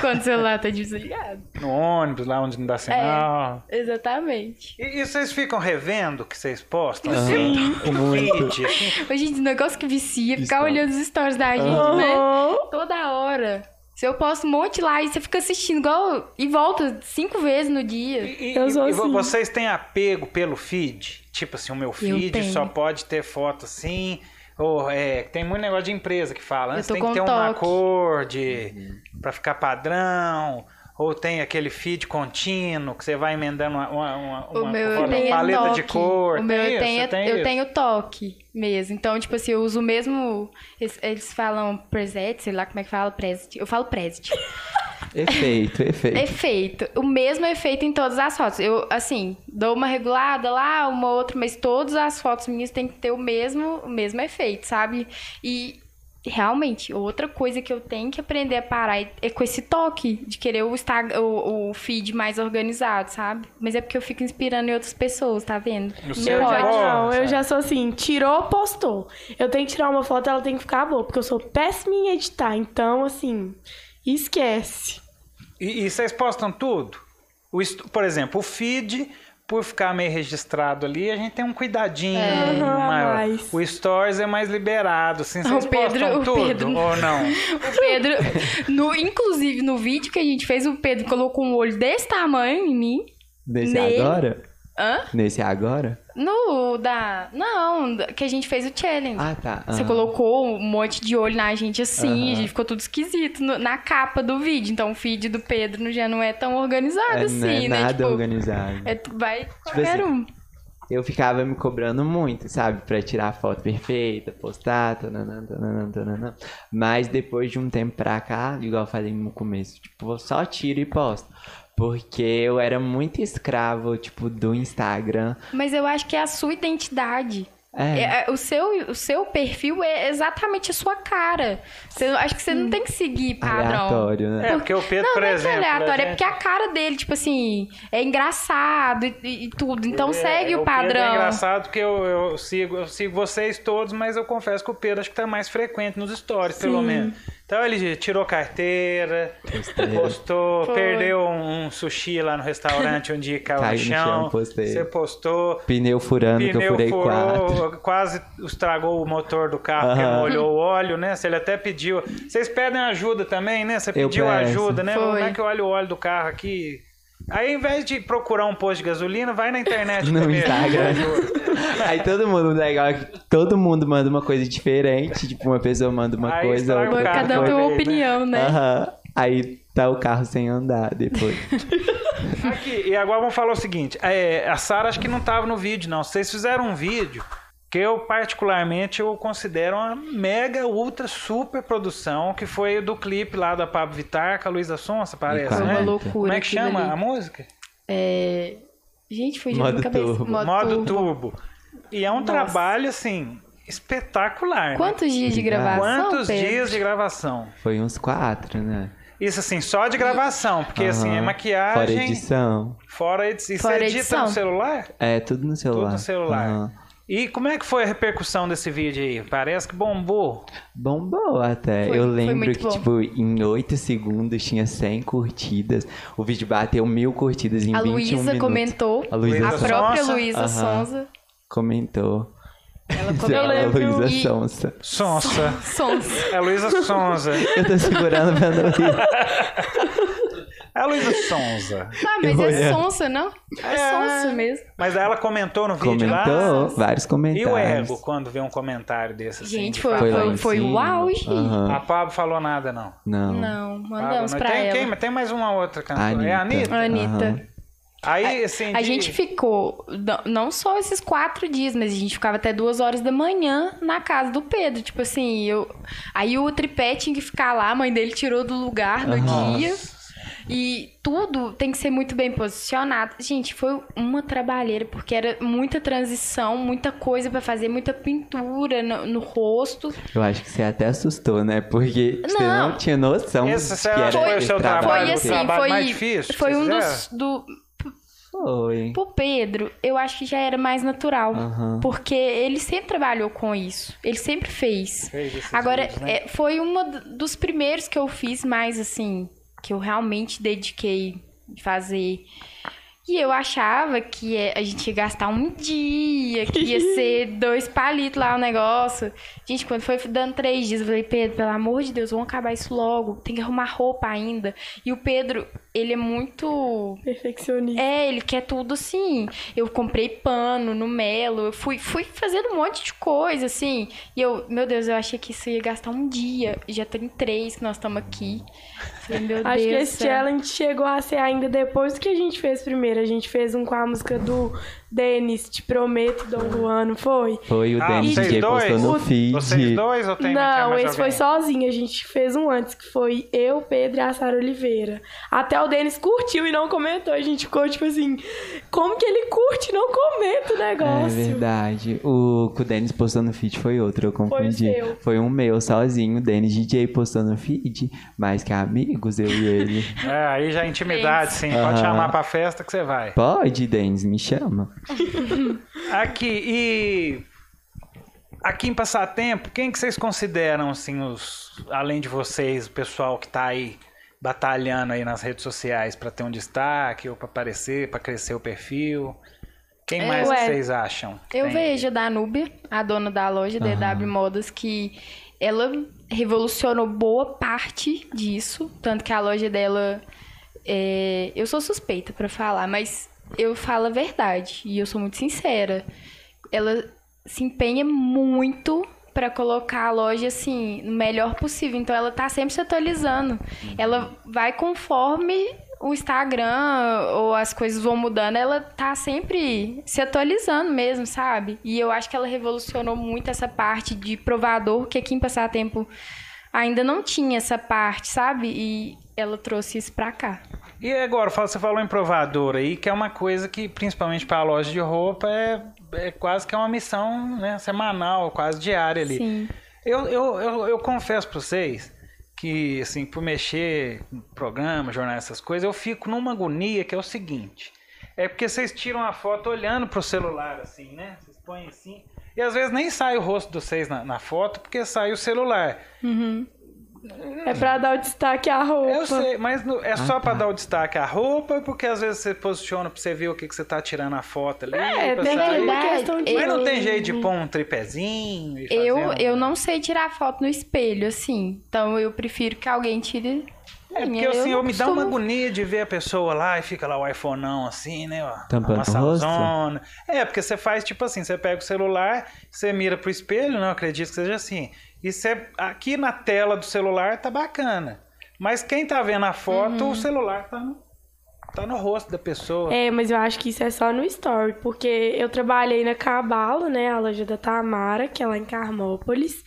quando o celular tá desligado. No ônibus, lá onde não dá sinal. Exatamente. E, e vocês ficam revendo o que vocês postam? Sim. O Muito. feed, assim? Ô, gente, o negócio que vicia é ficar olhando os stories da gente, né? Aham. Toda hora. Se eu posto um monte lá e você fica assistindo igual e volta cinco vezes no dia. E, Eu e- sou e assim. vocês têm apego pelo feed? Tipo assim, o meu feed só pode ter foto assim. Ou é, tem muito negócio de empresa que fala, né? Você tô tem que ter uma toque. cor de, pra ficar padrão. Ou tem aquele feed contínuo que você vai emendando uma, uma, uma, O uma- meu uma eu tenho paleta toque. de cor. O meu Tem eu isso? tenho, Você tem eu isso? tenho toque mesmo. Então, tipo assim, eu uso o mesmo. Eles, eles falam preset, sei lá como é que fala, preset. Eu falo preset. [LAUGHS] Efeito, efeito. efeito. O mesmo efeito em todas as fotos. Eu, assim, dou uma regulada lá, uma outra, mas todas as fotos minhas têm que ter o mesmo, o mesmo efeito, sabe? E realmente, outra coisa que eu tenho que aprender a parar é, é com esse toque de querer o, Instagram, o, o feed mais organizado, sabe? Mas é porque eu fico inspirando em outras pessoas, tá vendo? No seu Eu já, boa, não, eu já sou assim, tirou, postou. Eu tenho que tirar uma foto, ela tem que ficar boa, porque eu sou péssima em editar. Então, assim, esquece. E, e vocês postam tudo? O por exemplo, o feed, por ficar meio registrado ali, a gente tem um cuidadinho Aham, maior. mais. O stories é mais liberado, assim, vocês O Pedro- postam o tudo Pedro- ou não? [LAUGHS] O Pedro, no, inclusive no vídeo que a gente fez, o Pedro colocou um olho desse tamanho em mim. Desse Nele. agora? Hã? Nesse agora? No da. Não, que a gente fez o challenge. Ah, tá. Você Aham. colocou um monte de olho na gente assim, Aham. a gente ficou tudo esquisito no- na capa do vídeo. Então o feed do Pedro já não é tão organizado É, assim, não é né? nada tipo, organizado. é, vai qualquer assim, um. Eu ficava me cobrando muito, sabe? Pra tirar a foto perfeita, postar, tananã, tananã, tananã. Mas depois de um tempo pra cá, igual eu falei no começo, tipo, só tiro e posto. Porque eu era muito escravo, tipo, do Instagram. Mas eu acho que é a sua identidade. É. É, é, o, seu, o seu perfil é exatamente a sua cara. Você, acho que você não tem que seguir padrão. Aleatório, né? É, porque o Pedro, Não, por não é que é exemplo. a aleatório, é gente- porque a cara dele, tipo assim, é engraçado e, e- tudo. Então É, segue o Pedro É padrão. engraçado porque eu, eu sigo, eu sigo vocês todos, mas eu confesso que o Pedro acho que tá mais frequente nos stories, pelo menos. Então ele tirou carteira, Postei. postou, Foi. perdeu um, um sushi lá no restaurante um dia caiu, Caiu no no chão. chão, postei. Você postou. Pneu furando, que eu Pneu furei quatro. furou, [LAUGHS] quase estragou o motor do carro, porque Aham. molhou o óleo, né? Se ele até pediu. Vocês pedem ajuda também, né? Você pediu ajuda, né? Foi. Como é que eu olho o óleo do carro aqui? Aí, ao invés de procurar um posto de gasolina, vai na internet [LAUGHS] No primeiro. Instagram. [LAUGHS] Aí todo mundo, legal é que todo mundo manda uma coisa diferente. Tipo, uma pessoa manda uma Aí coisa, outra carro, Cada um tem uma né? opinião, né? Aham. Aí tá o carro sem andar depois. Aqui, e agora vamos falar o seguinte: é, a Sara acho que não tava no vídeo, não. Vocês fizeram um vídeo que eu, particularmente, eu considero uma mega, ultra, super produção, que foi o do clipe lá da Pablo Vittar com a Luísa Sonsa, parece, Foi Foi né? uma loucura. Como é que chama ali. a música? É... Gente, fugiu Modo da cabeça. turbo. Modo, Turbo. E é um Nossa. trabalho, assim, espetacular. né? Quantos dias de gravação, Quantos Pedro? dias de gravação? Foi uns quatro, né? Isso, assim, só de gravação, porque, assim, é maquiagem... Fora edição. Fora edição. Fora você edita edição. no celular? É, tudo no celular. Tudo no celular. Aham. E como é que foi a repercussão desse vídeo aí? Parece que bombou. Bombou até. Foi- eu lembro que, bom. tipo, em 8 segundos tinha 100 curtidas. O vídeo bateu mil curtidas em A 21 Luísa minutos. comentou. A Luísa A Luísa própria. Luísa Aham. Sonza. comentou. Ela [LAUGHS] A comentou. lembro. Luísa E- Sonsa. Sonsa. Sonsa. É a Luísa Sonza. [LAUGHS] Eu tô segurando pra não rir. [LAUGHS] É a Luísa Sonza. [LAUGHS] Ah, mas Eu é. Sonsa, não? É Sonsa mesmo. Mas ela comentou no vídeo Comentou lá. vários E comentários. o ego quando vê um comentário desse assim? Gente, foi-? Foi foi- foi o auge. Aham. A Pablo falou nada, não. Não. Não, Pablo, mandamos não. pra tem, ela. Quem? Tem mais uma outra cantora. Anitta. É a Anitta? Anitta. Aham. Aí, assim. A de- gente ficou, não- não só esses quatro dias, mas a gente ficava até duas horas da manhã na casa do Pedro. Tipo assim, eu. Aí o tripé tinha que ficar lá, a mãe dele tirou do lugar no Nossa. dia. E tudo tem que ser muito bem posicionado. Gente, foi uma trabalheira, porque era muita transição, muita coisa pra fazer, muita pintura no, no rosto. Eu acho que você até assustou, né? Porque você Não. não tinha noção Esse que era foi o esse seu trabalho? Foi assim, trabalho foi. mais difícil foi um dos. Do, Foi. pro Pedro, eu acho que já era mais natural. Aham. Porque ele sempre trabalhou com isso. Ele sempre fez. Fez Agora, vídeos, né? é, foi um dos primeiros que eu fiz mais assim, que eu realmente dediquei em fazer. E eu achava que é- a gente ia gastar um dia, que ia [LAUGHS] ser dois palitos lá o negócio. Gente, quando foi dando três dias, eu falei, Pedro, pelo amor de Deus, vamos acabar isso logo. Tem que arrumar roupa ainda. E o Pedro, ele é muito Perfeccionista. é, ele quer tudo assim. Eu comprei pano no Melo, eu fui, fui fazendo um monte de coisa, assim. E eu, meu Deus, eu achei que isso ia gastar um dia. Já tem três que nós estamos aqui. Meu Acho Deus. que esse céu. challenge chegou a ser ainda depois do que a gente fez primeiro. A gente fez um com a música do Denis, Te Prometo, Dom Juan, não foi? Foi o Ah, Denis DJ dois? postou no O- feed. Vocês dois ou tem não, mais esse foi alguém? sozinho. A gente fez um antes, que foi eu, Pedro e a Sara Oliveira. Até o Denis curtiu e não comentou. A gente ficou tipo assim: como que ele curte e não comenta o É negócio? verdade. O que o Denis postou no feed foi outro, eu confundi. seu. Foi um meu sozinho, o Denis DJ postou no feed, mais que amigos, eu e ele. [LAUGHS] É, aí já é intimidade, sim. Pode chamar pra festa que você vai. Pode, Denis, me chama. [LAUGHS] Aqui, e. Aqui em Passatempo, quem que vocês consideram, assim, os. Além de vocês, o pessoal que tá aí batalhando aí nas redes sociais pra ter um destaque, ou pra aparecer, pra crescer o perfil? Quem É, mais ué. vocês acham? Eu tem? vejo a Danúbia, a dona da loja DW Modas, que ela revolucionou boa parte disso. Tanto que a loja dela. é, Eu sou suspeita pra falar, mas eu falo a verdade e eu sou muito sincera. Ela se empenha muito para colocar a loja assim no melhor possível. Então ela tá sempre se atualizando. Ela vai conforme o Instagram ou as coisas vão mudando, ela tá sempre se atualizando mesmo, sabe? E eu acho que ela revolucionou muito essa parte de provador, que aqui em Passatempo ainda não tinha essa parte, sabe? E ela trouxe isso pra cá. E agora, você falou em provador aí, que é uma coisa que, principalmente para a loja de roupa, é, é quase que é uma missão né, semanal, quase diária ali. Sim. Eu, eu, eu, eu confesso para vocês que, assim, por mexer em programa, jornal, essas coisas, eu fico numa agonia que é o seguinte. É porque vocês tiram a foto olhando pro celular, assim, né? Vocês põem assim. E às vezes nem sai o rosto de vocês na, na foto, porque sai o celular. Uhum. É pra dar o destaque à roupa. Eu sei, mas no- é só Ah, pra tá. dar o destaque à roupa, porque às vezes você posiciona pra você ver o que, que você tá tirando a foto ali. É, pra tem verdade. questão de... Mas não tem jeito de pôr um tripézinho e fazer Eu, um- eu não sei tirar foto no espelho, assim. Então eu prefiro que alguém tire. É porque minha. assim, eu, não me dá uma costumo- agonia de ver a pessoa lá e fica lá o iPhoneão assim, né? Ó, Tampando uma. É, porque você faz tipo assim, você pega o celular, você mira pro espelho, não acredito que seja assim. E você, aqui na tela do celular tá bacana. Mas quem tá vendo a foto, Uhum. o celular tá no, tá no rosto da pessoa. É, mas eu acho que isso é só no story, porque eu trabalhei na Cabalo, né, a loja da Tamara, que é lá em Carmópolis,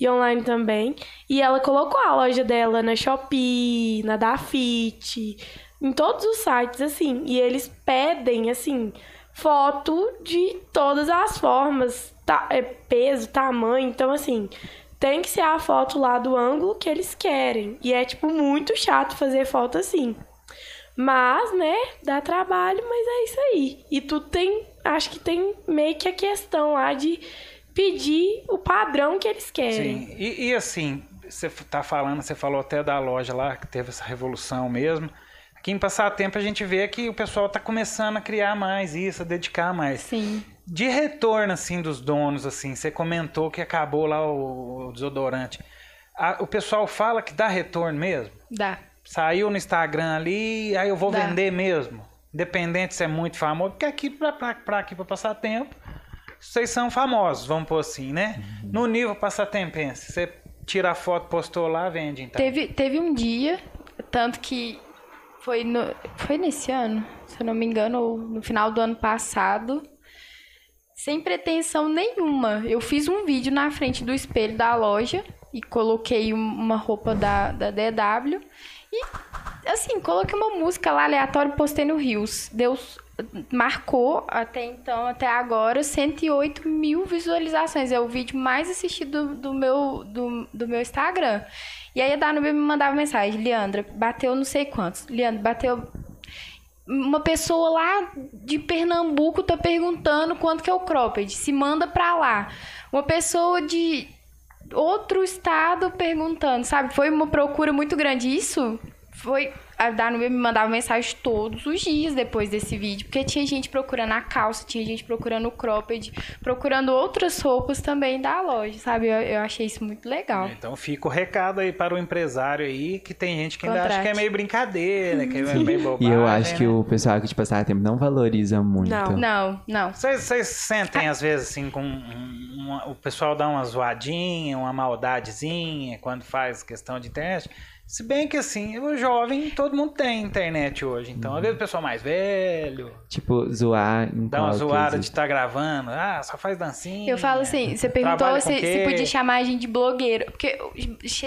e online também, e ela colocou a loja dela na Shopee, na Dafit, em todos os sites, assim, e eles pedem, assim, foto de todas as formas, ta- é, peso, tamanho, então, assim, tem que ser a foto lá do ângulo que eles querem, e é, tipo, muito chato fazer foto assim. Mas, né, dá trabalho, mas é isso aí. E tudo tem, acho que tem meio que a questão lá de pedir o padrão que eles querem. Sim, e, e assim, você tá falando, você falou até da loja lá, que teve essa revolução mesmo. Aqui em Passatempo a gente vê que o pessoal tá começando a criar mais isso, a dedicar mais. Sim. De retorno, assim, dos donos, assim, você comentou que acabou lá o, o desodorante. A- o pessoal fala que dá retorno mesmo? Dá. Saiu no Instagram ali, aí eu vou Dá. vender mesmo. Independente se é muito famoso, porque aqui pra, pra, pra aqui pra passar tempo, vocês são famosos, vamos pôr assim, né? No nível passatempense, você tira a foto, postou lá, vende então. Teve, teve um dia, tanto que foi, no, foi nesse ano, se eu não me engano, no final do ano passado, sem pretensão nenhuma. Eu fiz um vídeo na frente do espelho da loja e coloquei um- uma roupa da, da DW e, assim, coloquei uma música lá aleatória e postei no Rios. Deu, marcou até então, até agora, 108 mil visualizações. É o vídeo mais assistido do, do meu, do, do meu Instagram. E aí a Danube me mandava mensagem, Leandra, bateu não sei quantos. Leandra, bateu uma pessoa lá de Pernambuco tá perguntando quanto que é o cropped. Se manda pra lá. Uma pessoa de outro estado perguntando, sabe? Foi uma procura muito grande. Isso foi. A Danube me mandava mensagem todos os dias depois desse vídeo. Porque tinha gente procurando a calça, tinha gente procurando o cropped, procurando outras roupas também da loja, sabe? Eu, eu achei isso muito legal. Então fica o recado aí para o empresário aí, que tem gente que ainda acha Contrate. que é meio brincadeira, que é meio bobagem, [LAUGHS] E eu acho que né? o pessoal aqui de Passatempo não valoriza muito. Não. Não, não. Vocês, sentem, às vezes, assim, com um- uma- o pessoal dá uma zoadinha, uma maldadezinha quando faz questão de internet? Se bem que, assim, o jovem, todo mundo tem internet hoje. Então, às vezes o pessoal mais velho Tipo, zoar em dá uma zoada de estar gravando. Ah, só faz dancinha. Eu falo assim, você perguntou se, se podia chamar a gente de blogueira. Porque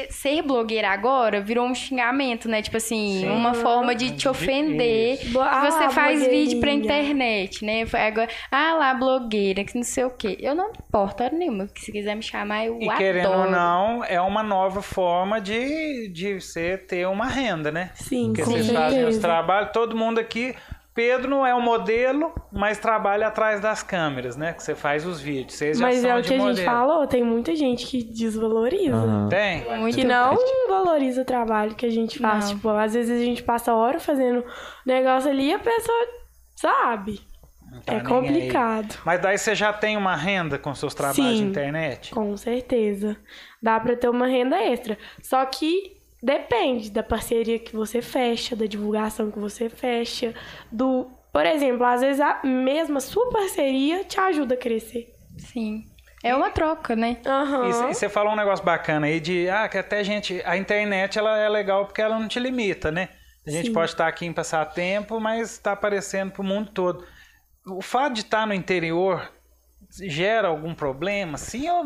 ser blogueira agora virou um xingamento, né? Tipo assim, Sim. uma forma de te ofender. Blo- Que você Ah, faz vídeo pra internet, né? Agora, ah lá, blogueira, que não sei o quê. Eu não importo hora nenhuma. que Se quiser me chamar, eu E adoro. querendo ou não, é uma nova forma de, de você ter uma renda, né? Sim, Porque com vocês fazem os certeza. trabalhos, todo mundo aqui. Pedro não é o modelo, mas trabalha atrás das câmeras, né? Que você faz os vídeos. Vocês já Mas são é o de que a gente falou, tem muita gente que desvaloriza. Aham. Tem? Muito Que não valoriza o trabalho que a gente faz. Não. Tipo, às vezes a gente passa hora fazendo negócio ali e a pessoa sabe. Tá é nem aí. complicado. Mas daí você já tem uma renda com seus trabalhos de Sim. internet? Com certeza. Dá pra ter uma renda extra. Só que depende da parceria que você fecha, da divulgação que você fecha, do por exemplo, às vezes a mesma sua parceria te ajuda a crescer. Sim. É uma troca, né? Aham. E você falou um negócio bacana aí de, ah, que até gente, a internet ela é legal porque ela não te limita, né? A gente Sim. pode estar aqui em passatempo, mas está aparecendo para o mundo todo. O fato de estar no interior gera algum problema? Sim ou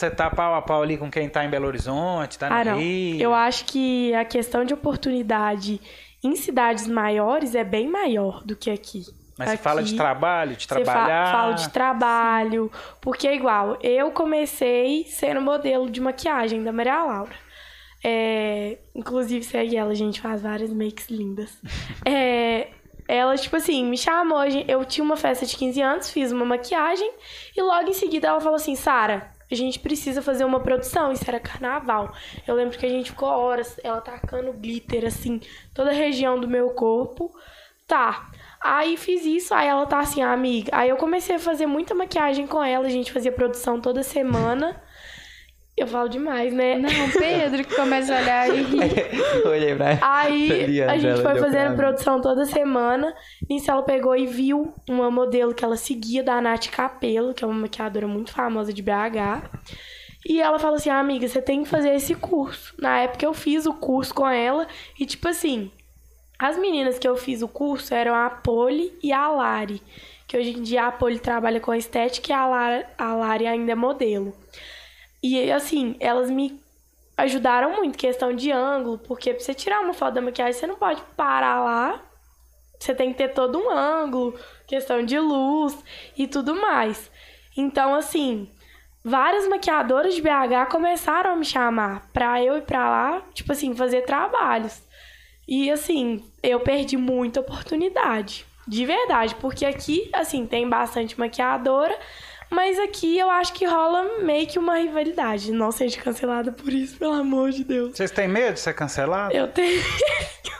você tá pau a pau ali com quem tá em Belo Horizonte, tá no Ah, não. Rio? Eu acho que a questão de oportunidade em cidades maiores é bem maior do que aqui. Mas você Aqui, fala de trabalho, de Você fa- trabalhar. fala de trabalho, porque é igual. Eu comecei sendo modelo de maquiagem da Maria Laura. É, inclusive, segue ela, a gente faz várias makes lindas. [LAUGHS] É, ela, tipo assim, me chamou. Eu tinha uma festa de 15 anos, fiz uma maquiagem e logo em seguida ela falou assim: Sara, a gente precisa fazer uma produção. Isso era carnaval. Eu lembro que a gente ficou horas, ela tacando glitter, assim, toda a região do meu corpo. Tá. Aí fiz isso, aí ela tá assim, ah, amiga. Aí eu comecei a fazer muita maquiagem com ela, a gente fazia produção toda semana. Eu falo demais, né? Não, Pedro que começa a olhar e rir. [LAUGHS] Olhei pra Aí a gente foi fazendo produção toda semana. Nisso ela pegou e viu uma modelo que ela seguia da Nath Capelo, que é uma maquiadora muito famosa de BH. E ela falou assim: ah, amiga, você tem que fazer esse curso. Na época eu fiz o curso com ela e, tipo assim, as meninas que eu fiz o curso eram a Poli e a Lari. Que hoje em dia a Poli trabalha com estética e a Lari, a Lari ainda é modelo. E assim, elas me ajudaram muito, questão de ângulo, porque pra você tirar uma foto da maquiagem, você não pode parar lá. Você tem que ter todo um ângulo, questão de luz e tudo mais. Então, assim, várias maquiadoras de BH começaram a me chamar pra eu ir pra lá, tipo assim, fazer trabalhos. E assim, eu perdi muita oportunidade. De verdade, porque aqui, assim, tem bastante maquiadora, mas aqui eu acho que rola meio que uma rivalidade. Não seja cancelada por isso, pelo amor de Deus. Vocês têm medo de ser cancelado? Eu tenho,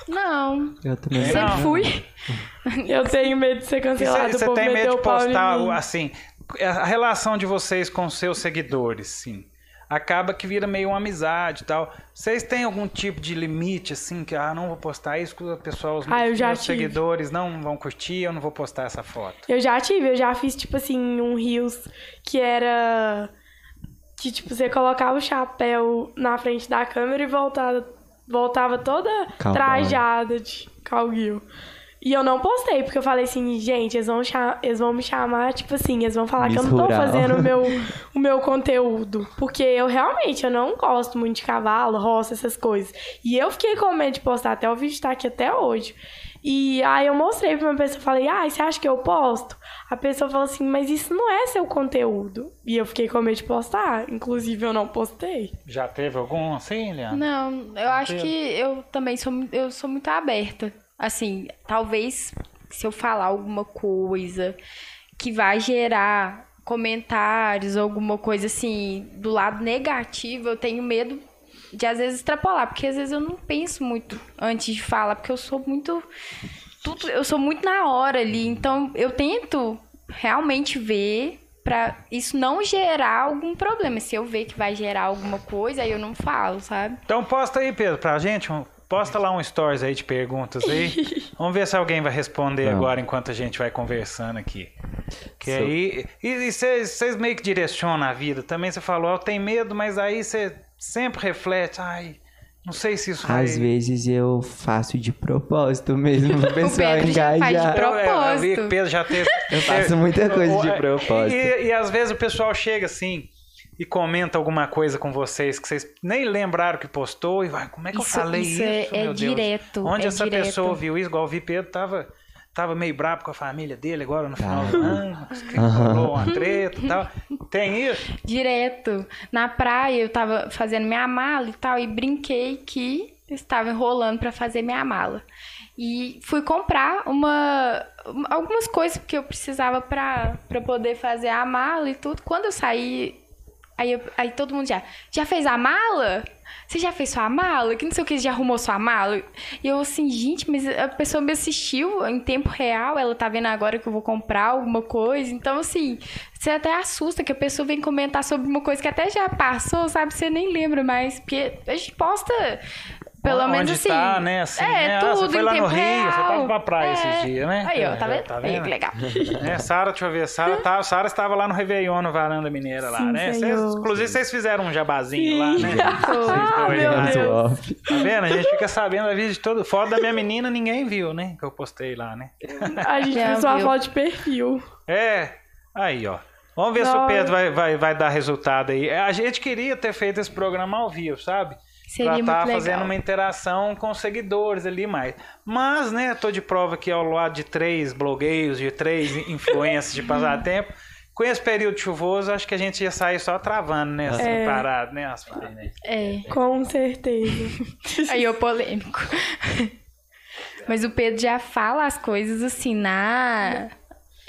Não, Eu também. sempre Não. fui. [LAUGHS] eu tenho medo de ser cancelada. Você tem medo de postar, assim, a relação de vocês com seus seguidores, sim. Acaba que vira meio uma amizade e tal. Vocês têm algum tipo de limite, assim, que, ah, não vou postar isso, que o pessoal, os Ah, meus tive. seguidores não vão curtir, eu não vou postar essa foto. Eu já tive, eu já fiz, tipo assim, um Reels que era. Que, tipo, você colocava o chapéu na frente da câmera e voltava, voltava toda Cowboy. trajada de cowgirl. E eu não postei, porque eu falei assim, gente, eles vão, eles vão me chamar, tipo assim, eles vão falar que eu Miss não tô Rural. fazendo o meu, [LAUGHS] o meu conteúdo. Porque eu realmente, eu não gosto muito de cavalo, roça, essas coisas. E eu fiquei com medo de postar, até o vídeo tá aqui até hoje. E aí eu mostrei pra uma pessoa, falei, ah, você acha que eu posto? A pessoa falou assim, mas isso não é seu conteúdo. E eu fiquei com medo de postar, inclusive eu não postei. Já teve algum assim, Leandro? Não, eu acho que eu também sou, eu sou muito aberta. Assim, talvez se eu falar alguma coisa que vai gerar comentários, alguma coisa assim, do lado negativo, eu tenho medo de às vezes extrapolar, porque às vezes eu não penso muito antes de falar, porque eu sou muito tudo, eu sou muito na hora ali, então eu tento realmente ver pra isso não gerar algum problema. Se eu ver que vai gerar alguma coisa, aí eu não falo, sabe? Então posta aí, Pedro, pra gente. Posta lá um stories aí de perguntas aí. [LAUGHS] Vamos ver se alguém vai responder Vamos. agora enquanto a gente vai conversando aqui. Que So- aí. E vocês meio que direcionam a vida. Também você falou, eu tenho medo, mas aí você sempre reflete. Ai, não sei se isso vai. Às vezes eu faço de propósito mesmo [LAUGHS] pro pessoal Pedro já faz de engajar. pro- Eu, eu vi que propósito. o Pedro já teve. Eu faço muita [LAUGHS] coisa de E- propósito. E, e às vezes o pessoal chega assim e comenta alguma coisa com vocês que vocês nem lembraram que postou e vai, como é que eu Isso- falei isso? isso é- é direto, Onde é essa direto. pessoa viu isso? Igual eu vi Pedro tava, tava meio bravo com a família dele agora no final do ano, [LAUGHS] que uma treta e tal. Tem isso? Direto. Na praia eu tava fazendo minha mala e tal, e brinquei que estava enrolando pra fazer minha mala. E fui comprar uma algumas coisas que eu precisava pra poder fazer a mala e tudo. Quando eu saí, aí, eu- aí todo mundo já, já fez a mala? Você já fez sua mala? Que não sei o que, já arrumou sua mala? E eu assim, gente, mas a pessoa me assistiu em tempo real, ela tá vendo agora que eu vou comprar alguma coisa. Então, assim, você até assusta que a pessoa vem comentar sobre uma coisa que até já passou, sabe? Você nem lembra mais. Porque a gente posta Pelo Onde menos assim. tá, né? Assim, é, né? Ah, tudo você foi em lá no Rio, real. você tava pra praia É. esses dias, né? Aí, ó, tá vendo? Tá Aí, vendo? que legal. É, Sara, deixa eu ver. Sara, tá, Sara estava lá no Réveillon, no Varanda Mineira lá, Sim, né? Senhor. inclusive, vocês fizeram um jabazinho lá, Sim. né? [LAUGHS] Ah, dois meu lá. Muito Deus. Tá vendo? A gente fica sabendo da vida de todo. Foto da minha menina, ninguém viu, né? Que eu postei lá, né? A gente fez uma foto de perfil. É, aí, ó. Vamos ver se o Não. Pedro vai, vai, vai dar resultado aí. A gente queria ter feito esse programa ao vivo, sabe? Seria pra legal. fazendo uma interação com os seguidores ali mais. Mas, né, tô de prova que ao lado de três blogueiros, de três influências de passatempo, [LAUGHS] com esse período chuvoso, acho que a gente ia sair só travando, né? Assim, É. parado, né? As... É. Com certeza. [LAUGHS] Aí o polêmico. [LAUGHS] Mas o Pedro já fala as coisas assim na.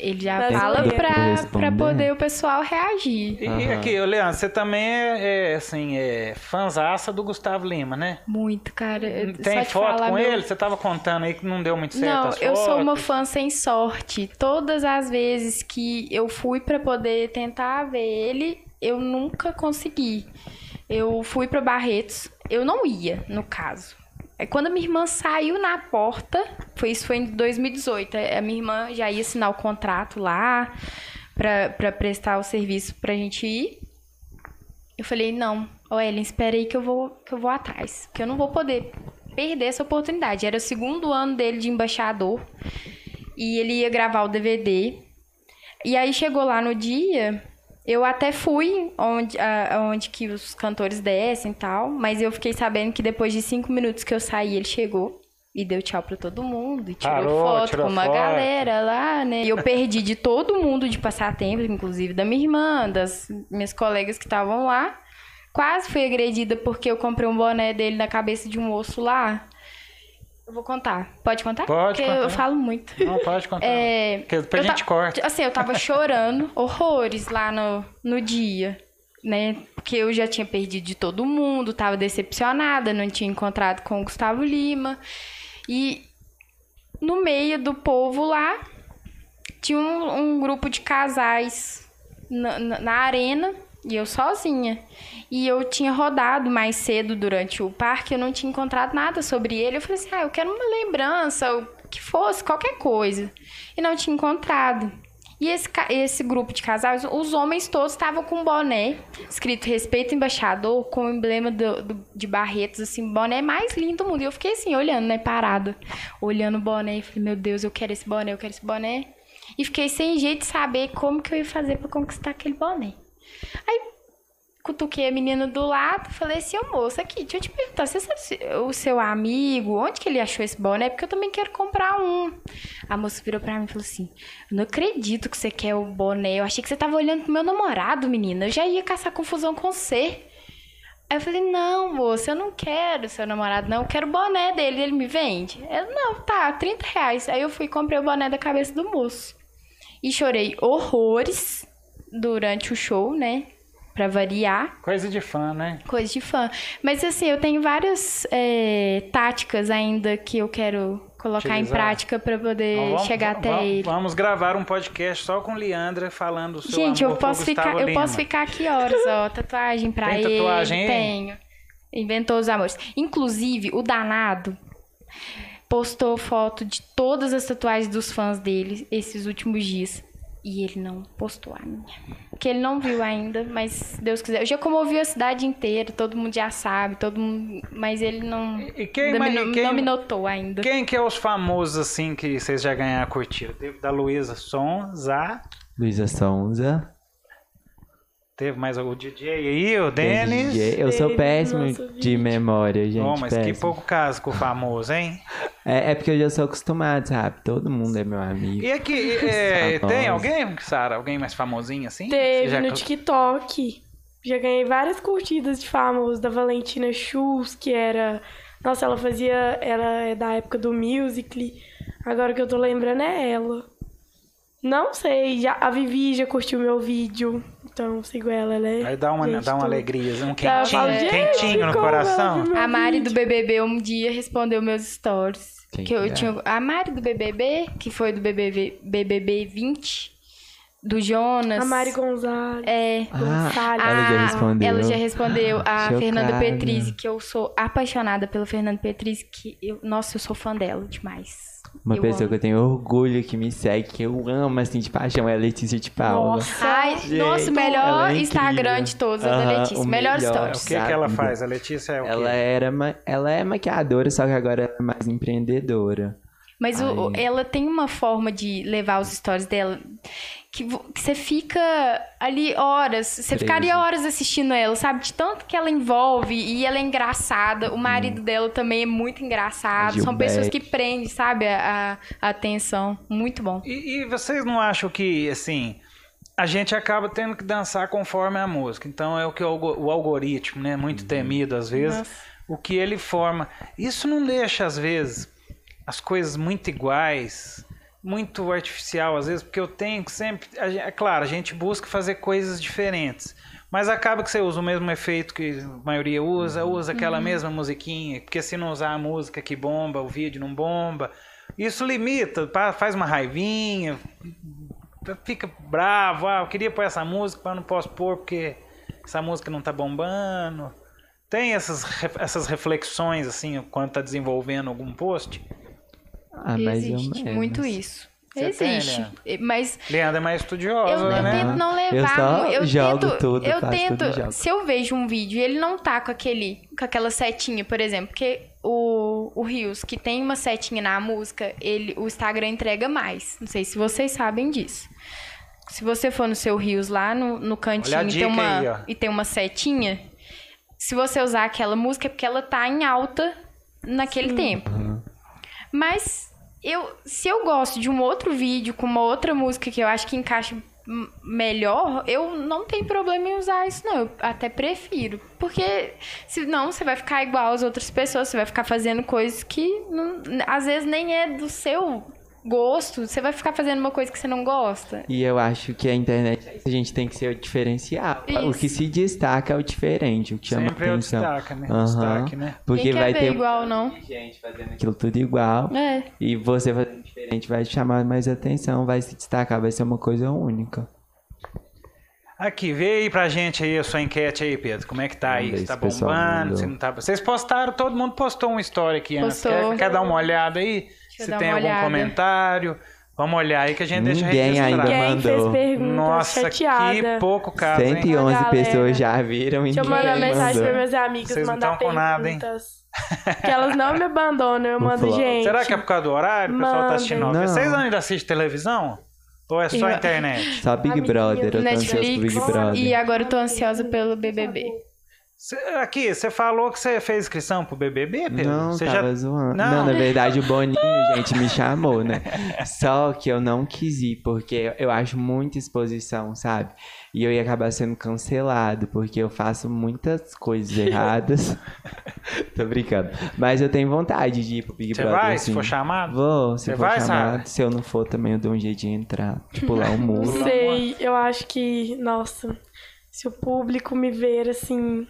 Ele já Nas fala pra, pra poder o pessoal reagir. E Aham. aqui, Leandro, você também é, é, assim, é fanzaça do Gustavo Lima, né? Muito, cara. Eu- Tem foto falar, com meu- ele? Você tava contando aí que não deu muito certo Não, as eu sou fotos. uma fã sem sorte. Todas as vezes que eu fui pra poder tentar ver ele, eu nunca consegui. Eu fui pra Barretos, eu não ia, no caso. É quando a minha irmã saiu na porta, foi isso foi em 2018. A minha irmã já ia assinar o contrato lá pra prestar o serviço pra gente ir. Eu falei, não, ô Ellen, espera aí que eu vou, que eu vou atrás. Que eu não vou poder perder essa oportunidade. Era o segundo ano dele de embaixador. E ele ia gravar o DVD. E aí chegou lá no dia, eu até fui onde, a- onde que os cantores descem e tal, mas eu fiquei sabendo que depois de cinco minutos que eu saí, ele chegou e deu tchau pra todo mundo, e tirou Parou, foto tirou com uma foto. galera lá, né? E eu perdi de todo mundo de passatempo, inclusive da minha irmã, das minhas colegas que estavam lá. Quase fui agredida porque eu comprei um boné dele na cabeça de um moço lá. Eu vou contar. Pode contar? Pode Porque contar. eu falo muito. Não, pode contar. [LAUGHS] É, Porque depois a gente ta- corta. Assim, eu tava [LAUGHS] chorando horrores lá no, no dia, né? Porque eu já tinha perdido de todo mundo, tava decepcionada, não tinha encontrado com o Gustavo Lima. E no meio do povo lá, tinha um, um grupo de casais na, na, na arena e eu sozinha. E eu tinha rodado mais cedo durante o parque, eu não tinha encontrado nada sobre ele. Eu falei assim: ah, eu quero uma lembrança, o que fosse, qualquer coisa. E não tinha encontrado. E esse, esse grupo de casais, os homens todos estavam com boné, escrito Respeito Embaixador, com o emblema do, do- de Barretos, assim, boné mais lindo do mundo. E eu fiquei assim, olhando, né, parada, olhando o boné, e falei, meu Deus, eu quero esse boné, eu quero esse boné. E fiquei sem jeito de saber como que eu ia fazer pra conquistar aquele boné. Aí cutuquei a menina do lado, falei assim, ô moça, aqui, deixa eu te perguntar, você sabe se o seu amigo, onde que ele achou esse boné? Porque eu também quero comprar um. A moça virou pra mim e falou assim, eu não acredito que você quer o boné, eu achei que você tava olhando pro meu namorado, menina, eu já ia caçar confusão com você. Aí eu falei, não, moça, eu não quero seu namorado, não, eu quero o boné dele, ele me vende? Ela, não, tá, 30 reais. Aí eu fui e comprei o boné da cabeça do moço. E chorei horrores durante o show, né? Pra variar. Coisa de fã, né? Coisa de fã. Mas assim, eu tenho várias é, táticas ainda que eu quero colocar em Utilizar. prática pra poder Então, vamos- chegar até vamos- ele. Vamos gravar um podcast só com Leandra falando o seu Gente, eu posso ficar, eu posso ficar aqui horas, ó, tatuagem pra Tem ele. tatuagem? Tenho. Inventou os amores. Inclusive, o danado postou foto de todas as tatuagens dos fãs dele esses últimos dias. E ele não postou a minha. Porque ele não viu ainda, mas Deus quiser. Eu já comovi a cidade inteira, todo mundo já sabe, todo mundo. Mas ele não. E quem mais- me, não- quem- não me notou ainda. Quem que é os famosos assim que vocês já ganharam a curtida? Teve da Luísa Sonza, Luísa Sonza. Teve mais o DJ aí, o Denis. DJ. Eu sou péssimo de memória, gente. Oh, mas que péssimo. pouco caso com o famoso, hein? É, é porque eu já sou acostumado, sabe? Todo mundo é meu amigo. E aqui, [LAUGHS] é, Famoso. tem alguém, Sara? Alguém mais famosinho assim? Teve no TikTok. Já ganhei várias curtidas de famosos da Valentina Schultz, que era. Nossa, ela fazia. Ela é da época do Musical.ly. Agora que eu tô lembrando é ela. Não sei, já, a Vivi já curtiu meu vídeo. Então sigo ela, ela é. Aí dá uma, gente dá uma tudo. alegria, um quentinho, "Gente, quentinho no coração. A Mari do vídeo?" BBB um dia respondeu meus stories. Quem que eu que é? tinha a Mari do BBB, que foi do BBB, BBB 20, do Jonas. A Mari Gonzalez. É. Gonçalves. Ela já a- respondeu. Ela já respondeu. A Chocada. Fernanda Petrizzi, que eu sou apaixonada pelo Fernando Petrizzi, que eu, nossa, eu sou fã dela demais. Uma Eu pessoa amo. que eu tenho orgulho, que me segue, que eu amo, assim, de paixão, é a Letícia de Paula. Nossa. Ai, Gente, ela melhor é Instagram de todos é o da Letícia. o Melhor melhor. stories. O que, que ela faz? A Letícia é o Ela quê? era ma- ela é maquiadora, só que agora ela é mais empreendedora. Mas o- ela tem uma forma de levar os stories dela que, vo- que você fica ali horas. Você Preso. ficaria horas assistindo ela, sabe? De tanto que ela envolve e ela é engraçada. O marido dela também é muito engraçado. São pessoas Gilberto. que prendem, sabe? A, a- atenção. Muito bom. E, e vocês não acham que, assim, a gente acaba tendo que dançar conforme a música? Então é o que o, o algoritmo, né? Muito temido às vezes, Nossa. o que ele forma. Isso não deixa, às vezes, as coisas muito iguais, muito artificial, às vezes, porque eu tenho que sempre. É claro, a gente busca fazer coisas diferentes. Mas acaba que você usa o mesmo efeito que a maioria usa, usa aquela mesma musiquinha, porque se não usar a música que bomba, o vídeo não bomba. Isso limita, faz uma raivinha, fica bravo, ah, eu queria pôr essa música, mas não posso pôr porque essa música não tá bombando. Tem essas, essas reflexões, assim, quando tá desenvolvendo algum post? Ah, mais ou Existe menos. muito isso. Você Existe. Mas Leandra é mais estudiosa, Eu, eu né? tento não levar. Eu eu jogo tento, tudo, Eu faço tento. tudo jogo. Se eu vejo um vídeo e ele não tá com aquele, com aquela setinha, por exemplo, porque o, o Rios, que tem uma setinha na música, ele, o Instagram entrega mais. Não sei se vocês sabem disso. Se você for no seu Rios lá no, no cantinho e, tem uma, aí, e tem uma setinha, se você usar aquela música é porque ela tá em alta naquele tempo. Mas eu, se eu gosto de um outro vídeo com uma outra música que eu acho que encaixa melhor, eu não tenho problema em usar isso, não. Eu até prefiro. Porque senão você vai ficar igual às outras pessoas, você vai ficar fazendo coisas que não- às vezes nem é do seu gosto. Você vai ficar fazendo uma coisa que você não gosta. E eu acho que a internet a gente tem que ser o diferencial. O Isso. que se destaca é o diferente, o que chama Sempre é o atenção. destaque, né? O Aham. destaque, né? Porque Quem vai ver ter igual, não? gente fazendo aquilo tudo igual. É. E você fazendo diferente vai chamar mais atenção, vai se destacar, vai ser uma coisa única. Aqui, vê aí pra gente aí a sua enquete aí, Pedro. Como é que tá aí? se tá o bombando, se não tá. Vocês postaram, todo mundo postou uma história aqui antes. Postou. Quer, quer dar uma olhada aí? Eu se dar tem uma algum olhada. comentário. Vamos olhar aí que a gente deixa Ninguém ainda Ninguém fez mandou. Nossa, chateada. que pouco caso, hein? 111 Galera. pessoas já viram e Deixa eu ninguém mandar mensagem mandou. para meus amigos, Vocês não mandar tão com nada, hein? perguntas. que elas não me abandonam, eu mando, gente. Será que é por causa do horário? O pessoal tá assistindo. Não. Vocês ainda assistem televisão? Ou é só Eu- internet? Só Big Brother, eu tô ansioso pro Big Netflix. Brother. E agora eu tô ansiosa pelo BBB. Cê- aqui, você falou que você fez inscrição pro BBB, Pedro? Não, Você tava zoando. Não. Não. na verdade o Boninho, gente, me chamou, né? Só que eu não quis ir, porque eu acho muita exposição, sabe? E eu ia acabar sendo cancelado, porque eu faço muitas coisas [LAUGHS] erradas. Tô brincando. Mas eu tenho vontade de ir pro Big Você Brother. vai, assim. se for chamado? Vou, se Você for vai, chamado. Sara? Se eu não for, também eu dou um jeito de entrar. De pular o Não muro. sei, eu acho que, nossa, se o público me ver assim,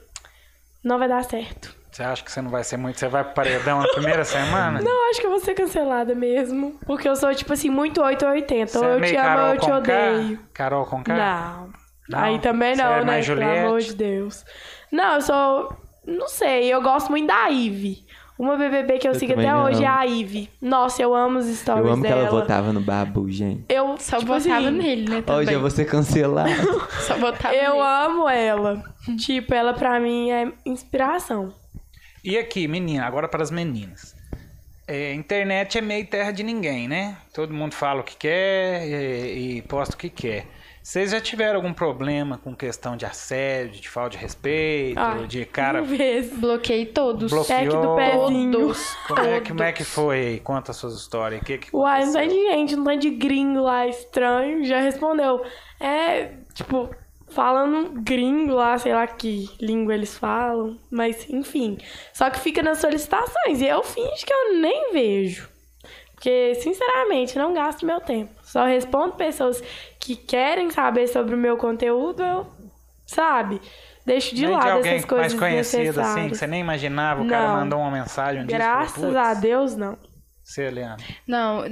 não vai dar certo. Você acha que você não vai ser muito. Você vai pro paredão na primeira semana? Não, acho que eu vou ser cancelada mesmo. Porque eu sou, tipo assim, muito 8 ou 80. Você Ou é eu te amo ou Carol eu te odeio. K? Carol com K? Não. Não? Aí também não, é né? mais Pelo Juliette? amor de Deus. Não, eu sou. Não sei, eu gosto muito da Ive. Uma BBB que eu, Eu sigo até hoje é amo. a Ive. Nossa, eu amo os stories Eu amo que dela. ela votava no Babu, gente. Eu Só tipo botava assim, nele, né? Também. Hoje eu vou ser cancelado. [LAUGHS] Só botava Eu nele. amo ela. tipo, ela pra mim é inspiração. E aqui, menina, agora para as meninas. É, internet é meio terra de ninguém, né? Todo mundo fala o que quer e, e posta o que quer. Vocês já tiveram algum problema com questão de assédio, de falta de respeito, Ai, de cara. Bloqueei todos. Bloqueou. Do pezinho. Todos. Como é, que, como é que foi aí? Conta as suas histórias. O que, que Uai, não tem de gente, não tem de gringo lá estranho. Já respondeu. É, tipo, falando gringo lá, sei lá que língua eles falam. Mas, enfim. Só que fica nas solicitações. E eu finge que eu nem vejo. Porque, sinceramente, não gasto meu tempo. Só respondo pessoas que querem saber sobre o meu conteúdo, eu, sabe? Deixo de Nem lado de alguém essas coisas mais conhecido assim, que você nem imaginava, o cara Não. mandou uma mensagem um dia e Graças a "Putz, Deus, não. Você, Leandro? Não,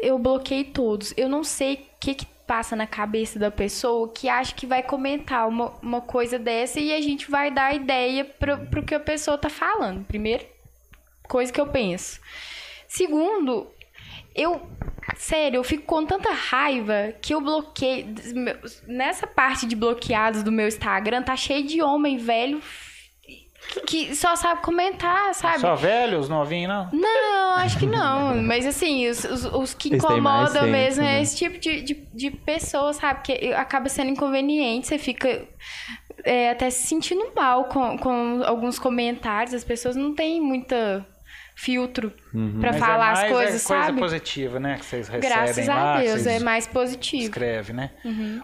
eu bloqueei todos. Eu não sei o que, que passa na cabeça da pessoa que acha que vai comentar uma, uma coisa dessa e a gente vai dar ideia pro, pro que a pessoa tá falando. Primeiro, coisa que eu penso. Segundo, eu. Sério, eu fico com tanta raiva que eu meus- Nessa parte de bloqueados do meu Instagram, tá cheio de homem velho que só sabe comentar, sabe? Só velho, os novinhos, não? Não, acho que não. Mas assim, os, os, os que Eles incomodam tempo, mesmo é né? esse tipo de, de, de pessoa, sabe? Que acaba sendo inconveniente, você fica é, até se sentindo mal com, com alguns comentários. As pessoas não têm muita filtro pra Mas falar é as coisas, é coisa sabe? positiva, né? Que vocês recebem Graças lá. a Deus, é mais positivo. escreve, né?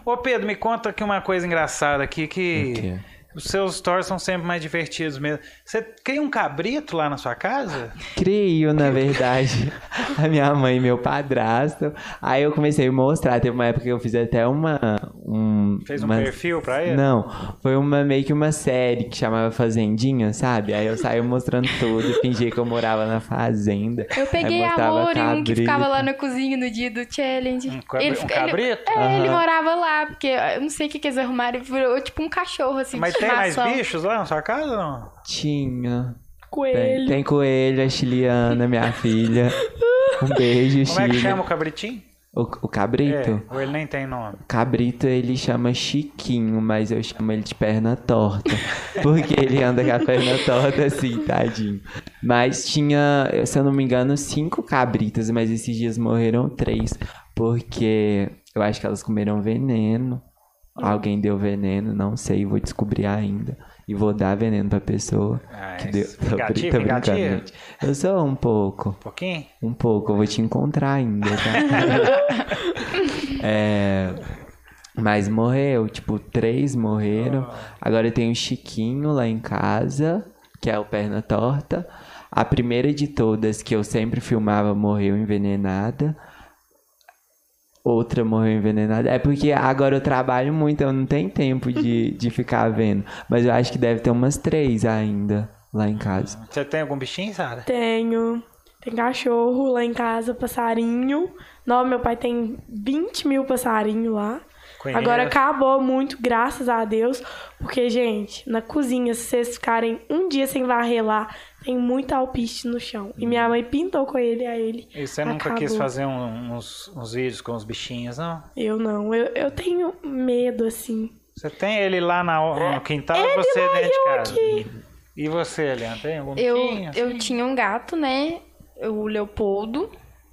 Ô Pedro, me conta aqui uma coisa engraçada aqui que O quê? Os seus stories são sempre mais divertidos mesmo. Você cria um cabrito lá na sua casa? Creio, na verdade, [LAUGHS] a minha mãe e meu padrasto. Aí eu comecei a mostrar. Teve uma época que eu fiz até uma. Um, Fez um uma- perfil pra ele? Não, foi uma meio que uma série que chamava Fazendinha, sabe? Aí eu saía mostrando tudo, fingia que eu morava na fazenda. Eu peguei mostrava amor e um que ficava lá na cozinha no dia do challenge. Um cabri- um fica- cabrito? é, ele Aham. morava lá, porque eu não sei o que, que eles arrumaram, ele virou tipo um cachorro, assim, Mas de tem mais bichos lá na sua casa ou não? Tinha. Tem, Coelho. tem coelho, a Chiliana, minha [LAUGHS] filha. Um beijo, Como é que Chile. chama o cabritinho? O, o cabrito? É, ou ele nem tem nome? Cabrito ele chama Chiquinho, mas eu chamo ele de perna torta. [LAUGHS] Porque ele anda com a perna torta assim, tadinho. Mas tinha, se eu não me engano, cinco cabritas, mas esses dias morreram três. Porque eu acho que elas comeram veneno. Alguém deu veneno, não sei, vou descobrir ainda. E vou dar veneno pra pessoa. Ah, que deu. vingativo, [LAUGHS] brincando, vingativo? Eu sou um pouco. Um pouquinho? Um pouco, eu vou te encontrar ainda, tá? [LAUGHS] é, mas morreu, tipo, três morreram. Agora tem o Chiquinho lá em casa, que é o perna torta. A primeira de todas que eu sempre filmava morreu envenenada. Outra morreu envenenada. É porque agora eu trabalho muito, eu não tenho tempo de, [LAUGHS] de ficar vendo. Mas eu acho que deve ter umas três ainda lá em casa. Você tem algum bichinho, Sara? Tenho. Tem cachorro lá em casa, passarinho. Não, meu pai tem 20 mil passarinhos lá. Conheço. Agora acabou muito, graças a Deus. Porque, gente, na cozinha, se vocês ficarem um dia sem varrer lá, tem muito alpiste no chão. E minha mãe pintou com ele, a ele. E você nunca acabou. quis fazer um- uns, uns vídeos com os bichinhos, não? Eu não. Eu, eu tenho medo, assim. Você tem ele lá na- no quintal e você dentro de casa? E você, Leandro, tem algum Eu, bichinho? eu tinha um gato, né? O Leopoldo.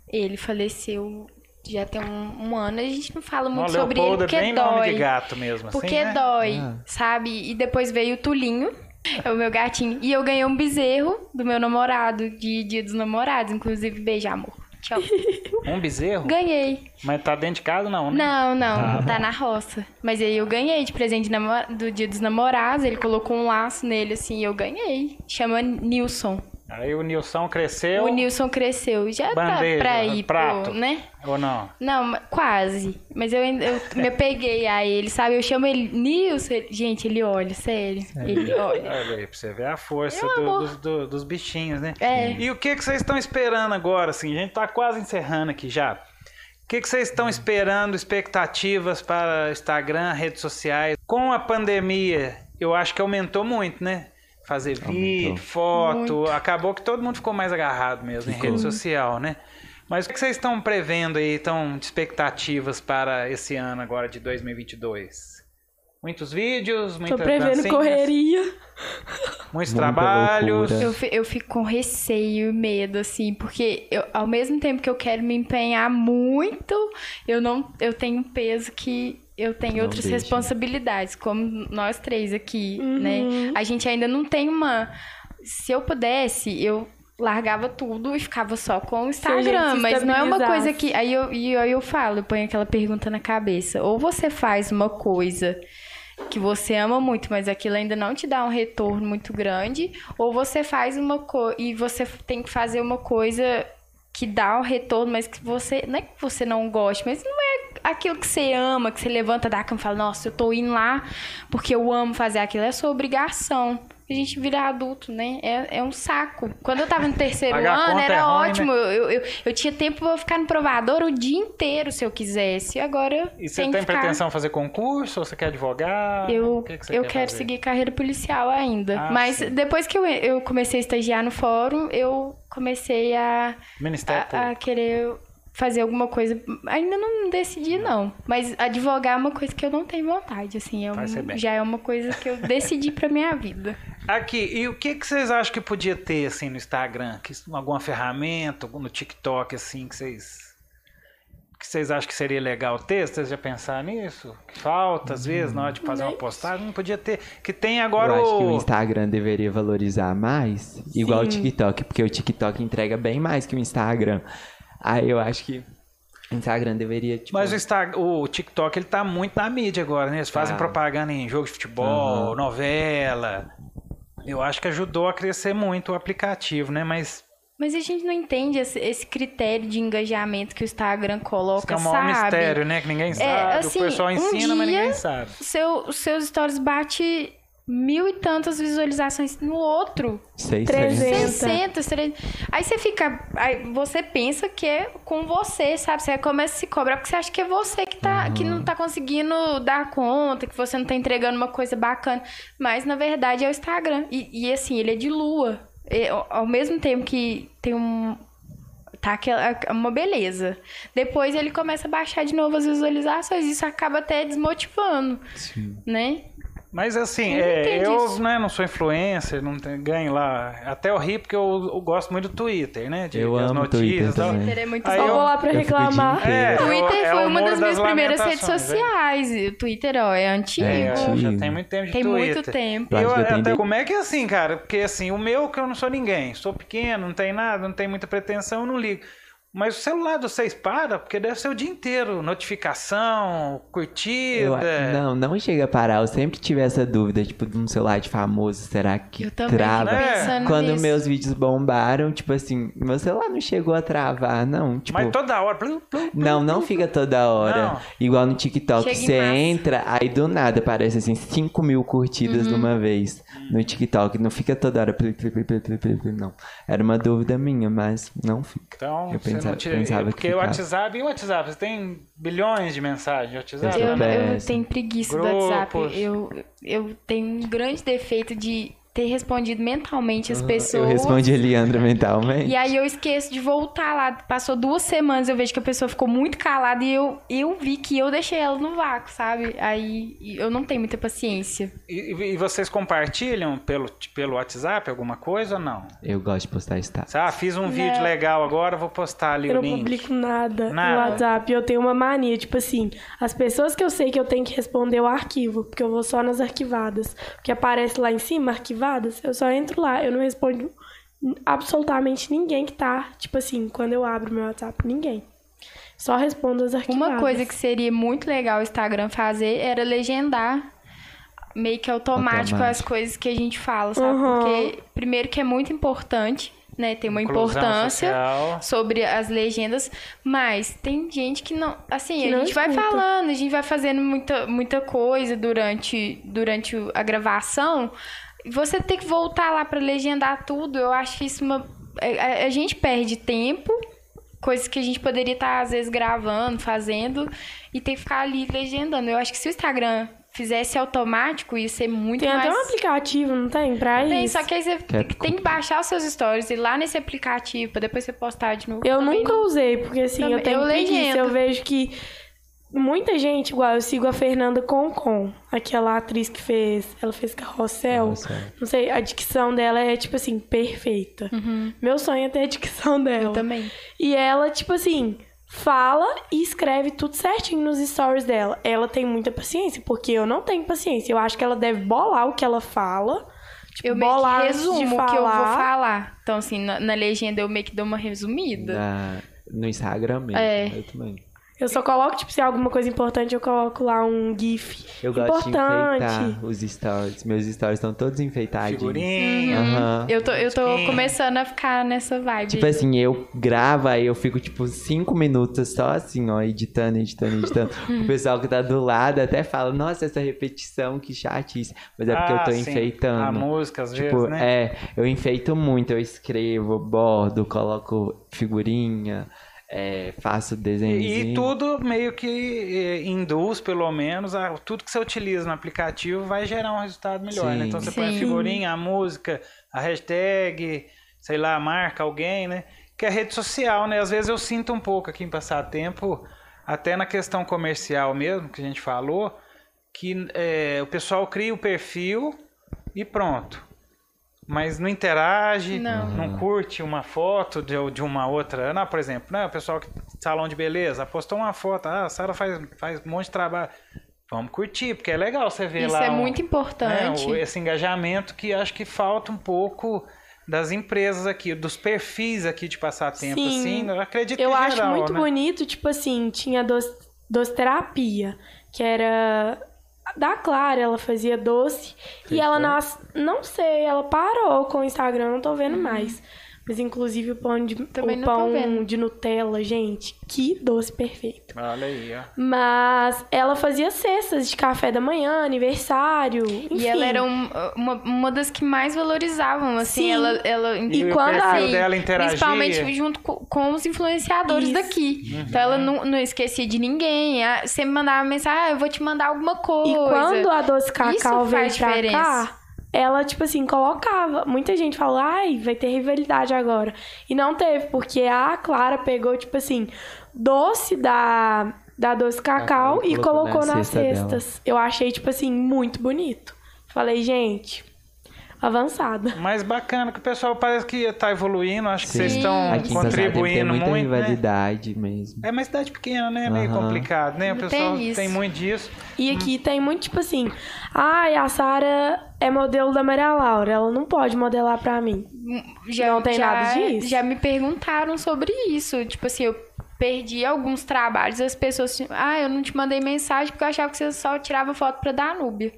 Ele faleceu já tem um, um ano. A gente não fala Não, muito sobre ele Leopoldo é porque bem nome dói. de gato mesmo, assim, Porque né? dói, Ah. sabe? E depois veio o Tulinho, é o meu gatinho. E eu ganhei um bezerro do meu namorado, de Dia dos Namorados. Inclusive, beijo, amor. Tchau. [LAUGHS] Um bezerro? ganhei. Mas tá dentro de casa, não, né? Não, não, tá na roça. Mas aí eu ganhei de presente do Dia dos Namorados. Ele colocou um laço nele, assim, e eu ganhei. Chama Nilson. Aí o Nilson cresceu, O Nilson cresceu. Já Bandeja, tá pra ir prato. pro, né? ou não? Não, quase. Mas eu, eu me peguei a ele, sabe? Eu chamo ele Nilson. Gente, ele olha, sério. Ele olha. Olha aí, pra você ver a força do- dos, do- dos bichinhos, né? É. E o que, que vocês estão esperando agora, assim? A gente tá quase encerrando aqui já. O que, que vocês estão esperando, expectativas para Instagram, redes sociais? Com a pandemia, eu acho que aumentou muito, né? Fazer vídeo, Aumentou. foto. Acabou que todo mundo ficou mais agarrado mesmo em Ficou. rede social, né? Mas o que vocês estão prevendo aí, estão de expectativas para esse ano agora de 2022? Muitos vídeos, Tô muitas prevendo dancinhas, correria. muitos Muita trabalhos. loucura. Eu, eu fico com receio e medo, assim, porque eu- ao mesmo tempo que eu quero me empenhar muito, eu não eu tenho um peso que eu tenho Não outras deixa. responsabilidades, como nós três aqui, Uhum. né? A gente ainda não tem uma. Se eu pudesse, eu largava tudo e ficava só com o Instagram, mas não é uma coisa que. Aí eu, e aí eu falo, eu ponho aquela pergunta na cabeça. Ou você faz uma coisa que você ama muito, mas aquilo ainda não te dá um retorno muito grande, ou você faz uma coisa e você tem que fazer uma coisa que dá um retorno, mas que você não é que você não goste, mas não é aquilo que você ama, que você levanta da cama e fala, nossa, eu tô indo lá porque eu amo fazer aquilo, é sua obrigação, a gente vira adulto, né? É, é um saco. Quando eu tava no terceiro Pagar ano, era é ruim, ótimo. Eu, eu, eu tinha tempo pra ficar no provador o dia inteiro, se eu quisesse. Agora E você tem ficar... pretensão fazer concurso ou você quer advogar? Eu, que que eu quer quero fazer? seguir carreira policial ainda. Ah, Mas sim. depois que eu, eu comecei a estagiar no fórum, eu comecei a, Ministério a, a querer fazer alguma coisa. Ainda não decidi, não. Mas advogar é uma coisa que eu não tenho vontade, assim. É Vai um- já é uma coisa que eu decidi pra minha vida. Aqui, e o que, que vocês acham que podia ter assim no Instagram? Que, alguma ferramenta, no TikTok, assim, que vocês. Que vocês acham que seria legal ter? Vocês já pensaram nisso? Que falta, às vezes, na hora de fazer uma postagem, não podia ter. Que tem agora eu acho que o o. Instagram deveria valorizar mais, igual o Sim. TikTok, porque o TikTok entrega bem mais que o Instagram. Aí eu acho que o Instagram deveria, tipo... Mas o, Insta- o TikTok ele tá muito na mídia agora, né? Eles fazem Tá. propaganda em jogo de futebol, Aham. novela. Eu acho que ajudou a crescer muito o aplicativo, né? Mas Mas a gente não entende esse, esse critério de engajamento que o Instagram coloca, que é o maior sabe? mistério, né? Que ninguém sabe. assim, o pessoal um ensina, mas dia- ninguém sabe. Seu, os seus stories bate mil e tantas visualizações no outro. 600. 300. 600, 300. Aí você fica. Aí você pensa que é com você, sabe? Você começa a se cobrar porque você acha que é você que, tá, que não tá conseguindo dar conta, que você não tá entregando uma coisa bacana. Mas na verdade é o Instagram. E, e, assim, ele é de lua. E, ao, ao mesmo tempo que tem um. Tá aquela, uma beleza. Depois ele começa a baixar de novo as visualizações. Isso acaba até desmotivando, Sim. né? Mas assim, Eu não é, eu né, não sou influencer, não tenho, ganho lá. Até eu ri porque eu, eu gosto muito do Twitter, né? De, Eu das amo notícias Twitter também. Twitter é muito Aí Só eu- vou lá pra reclamar. É, Twitter é é foi uma das humor minhas primeiras redes né? sociais. O Twitter, ó, é antigo. É, É, antigo. já tem muito tempo de Tem Twitter. muito tempo. Eu até, de- como é que é assim, cara? Porque assim, o meu que eu não sou ninguém, sou pequeno, não tem nada, não tem muita pretensão, eu não ligo. Mas o celular de vocês para, porque deve ser o dia inteiro. Notificação, curtida. Eu- não, não chega a parar. Eu sempre tive essa dúvida, tipo, de um celular de famoso, será que Eu também trava? É. pensando Quando nisso. meus vídeos bombaram, tipo assim, meu celular não chegou a travar, não. Tipo, Mas toda hora. plum, plum, não, não fica toda hora. Não. Igual no TikTok, Chega você entra, aí do nada aparece assim, 5 mil curtidas Uhum. de uma vez no TikTok. Não fica toda hora. Não. Era uma dúvida minha, mas não fica. Então, Eu você não pensava que Porque o. WhatsApp, e o WhatsApp, você tem bilhões de mensagens de WhatsApp. Eu, eu tenho preguiça do Grupos. WhatsApp. Eu, eu tenho um grande defeito de ter respondido mentalmente as pessoas. Eu respondi a Leandra mentalmente. E aí eu esqueço de voltar lá. Passou duas semanas, eu vejo que a pessoa ficou muito calada e eu, eu vi que eu deixei ela no vácuo, sabe? Aí eu não tenho muita paciência. E, e vocês compartilham pelo, pelo WhatsApp alguma coisa ou não? Eu gosto de postar status. Ah, fiz um vídeo legal agora, vou postar ali Eu o não link. publico nada, Nada? no WhatsApp. Eu tenho uma mania, tipo assim, as pessoas que eu sei que eu tenho que responder o arquivo, porque eu vou só nas arquivadas. Porque aparece lá em cima, arquivadas, eu só entro lá, eu não respondo absolutamente ninguém que tá, tipo assim, quando eu abro meu WhatsApp, ninguém. Só respondo as arquivadas. Uma coisa que seria muito legal o Instagram fazer era legendar meio que automático, Automático. as coisas que a gente fala, sabe? Uhum. Porque, primeiro, que é muito importante, né? Tem uma Inclusão importância social. sobre as legendas, mas tem gente que não. Assim, Que a não gente vai escuta. falando, a gente vai fazendo muita, muita coisa durante, durante a gravação. Você tem que voltar lá pra legendar tudo. Eu acho que isso uma. A, a- a gente perde tempo, coisas que a gente poderia estar, às vezes, gravando, fazendo, e tem que ficar ali legendando. Eu acho que se o Instagram fizesse automático, ia ser muito Tem mais. até um aplicativo, não tem? Pra Tem, isso. só que aí você é tem que baixar os seus stories e ir lá nesse aplicativo pra depois você postar de novo. Eu Também nunca usei, porque assim, Também- eu tenho eu preguiça. Eu vejo que muita gente, igual eu sigo a Fernanda Concon, aquela atriz que fez, ela fez Carrossel. Carrossel. Não sei, a dicção dela é, tipo assim, perfeita. Meu sonho é ter a dicção dela. Uhum. Eu também. E ela, tipo assim, fala e escreve tudo certinho nos stories dela. Ela tem muita paciência, porque eu não tenho paciência. Eu acho que ela deve bolar o que ela fala. Tipo, Eu meio que resumo o que eu vou falar. falar. Então, assim, na, na legenda eu meio que dou uma resumida. Na- no Instagram mesmo. É. Eu também. Eu só coloco, tipo, se é alguma coisa importante, eu coloco lá um GIF Eu gosto importante. de enfeitar os stories. Meus stories estão todos enfeitadinhos. Figurinha. Aham. Eu tô, eu tô começando a ficar nessa vibe. Tipo assim, eu gravo, aí eu fico, tipo, cinco minutos só assim, ó, editando, editando, editando. [LAUGHS] o pessoal que tá do lado até fala, nossa, essa repetição, que chatice. Mas é porque eu Ah, tô sim. enfeitando. A música, às Tipo, vezes, né? é, eu enfeito muito, eu escrevo, bordo, coloco figurinha, é, faço desenho. E, tudo meio que eh, induz, pelo menos, a, tudo que você utiliza no aplicativo vai gerar um resultado melhor, né? Sim. Então você põe a Sim. figurinha, a música, a hashtag, sei lá, marca alguém, né? Que é rede social, né? Às vezes eu sinto um pouco aqui em Passatempo, até na questão comercial mesmo, que a gente falou, que eh, o pessoal cria o perfil e pronto. Mas não interage, Não. não curte uma foto de, de uma outra. Não, por exemplo, né, o pessoal que salão de beleza postou uma foto. Ah, a Sara faz, faz um monte de trabalho. Vamos curtir, porque é legal você ver Isso lá. é um- muito né, importante. o- esse engajamento que acho que falta um pouco das empresas aqui, dos perfis aqui de passatempo, Sim. assim. Eu acredito Eu que acho geral, muito né? bonito, tipo assim, tinha doce, doce terapia, que era da Clara, ela fazia doce. e ela nas, não sei, ela parou com o Instagram, não tô vendo mais. Mas inclusive o pão de Também o pão de Nutella, gente, que doce perfeito. Olha aí, ó. Mas ela fazia cestas de café da manhã, aniversário, enfim. E ela era um- uma, uma das que mais valorizavam, assim, Sim. ela... ela E o quando a- dela interagia. Principalmente junto co- com, os influenciadores Isso. daqui. Uhum. Então ela não, não esquecia de ninguém. Sempre mandava mensagem, ah, eu vou te mandar alguma coisa. E quando a Doce Cacau Isso veio faz pra diferença. cá, ela, tipo assim, colocava. Muita gente falou, ai, vai ter rivalidade agora. E não teve, porque a Clara pegou, tipo assim, doce da, da Doce Cacau Cacau e colocou colocou na nas cesta dela. cestas. Eu achei, tipo assim, muito bonito. Falei, gente, avançada. Mas bacana que o pessoal parece que tá evoluindo. Acho que Sim. vocês estão Aqui Passatempo tem contribuindo muita muito. Né? rivalidade mesmo. É uma cidade pequena, né? Meio complicado, né? O Não pessoal tem tem, muito disso. E aqui tem muito, tipo assim, ai, a Sara é modelo da Maria Laura, ela não pode modelar pra mim. já, Não tem já, nada disso? Já me perguntaram sobre isso. Tipo assim, eu perdi alguns trabalhos. As pessoas, ah, eu não te mandei mensagem porque eu achava que você só tirava foto pra Danúbia.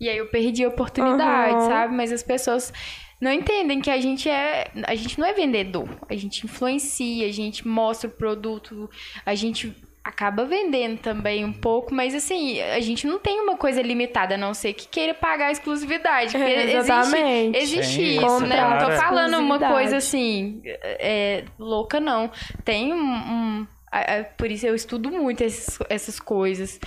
E aí eu perdi a oportunidade, Aham. sabe? Mas as pessoas não entendem que a gente é. A gente não é vendedor. A gente influencia, a gente mostra o produto, a gente acaba vendendo também um pouco, mas assim, a gente não tem uma coisa limitada, a não ser que queira pagar a exclusividade. Porque É, [LAUGHS] existe, exatamente. existe Tem isso, né? Não tô falando uma coisa assim, é, louca, não. Tem um. um- a- a- por isso eu estudo muito esses- essas coisas.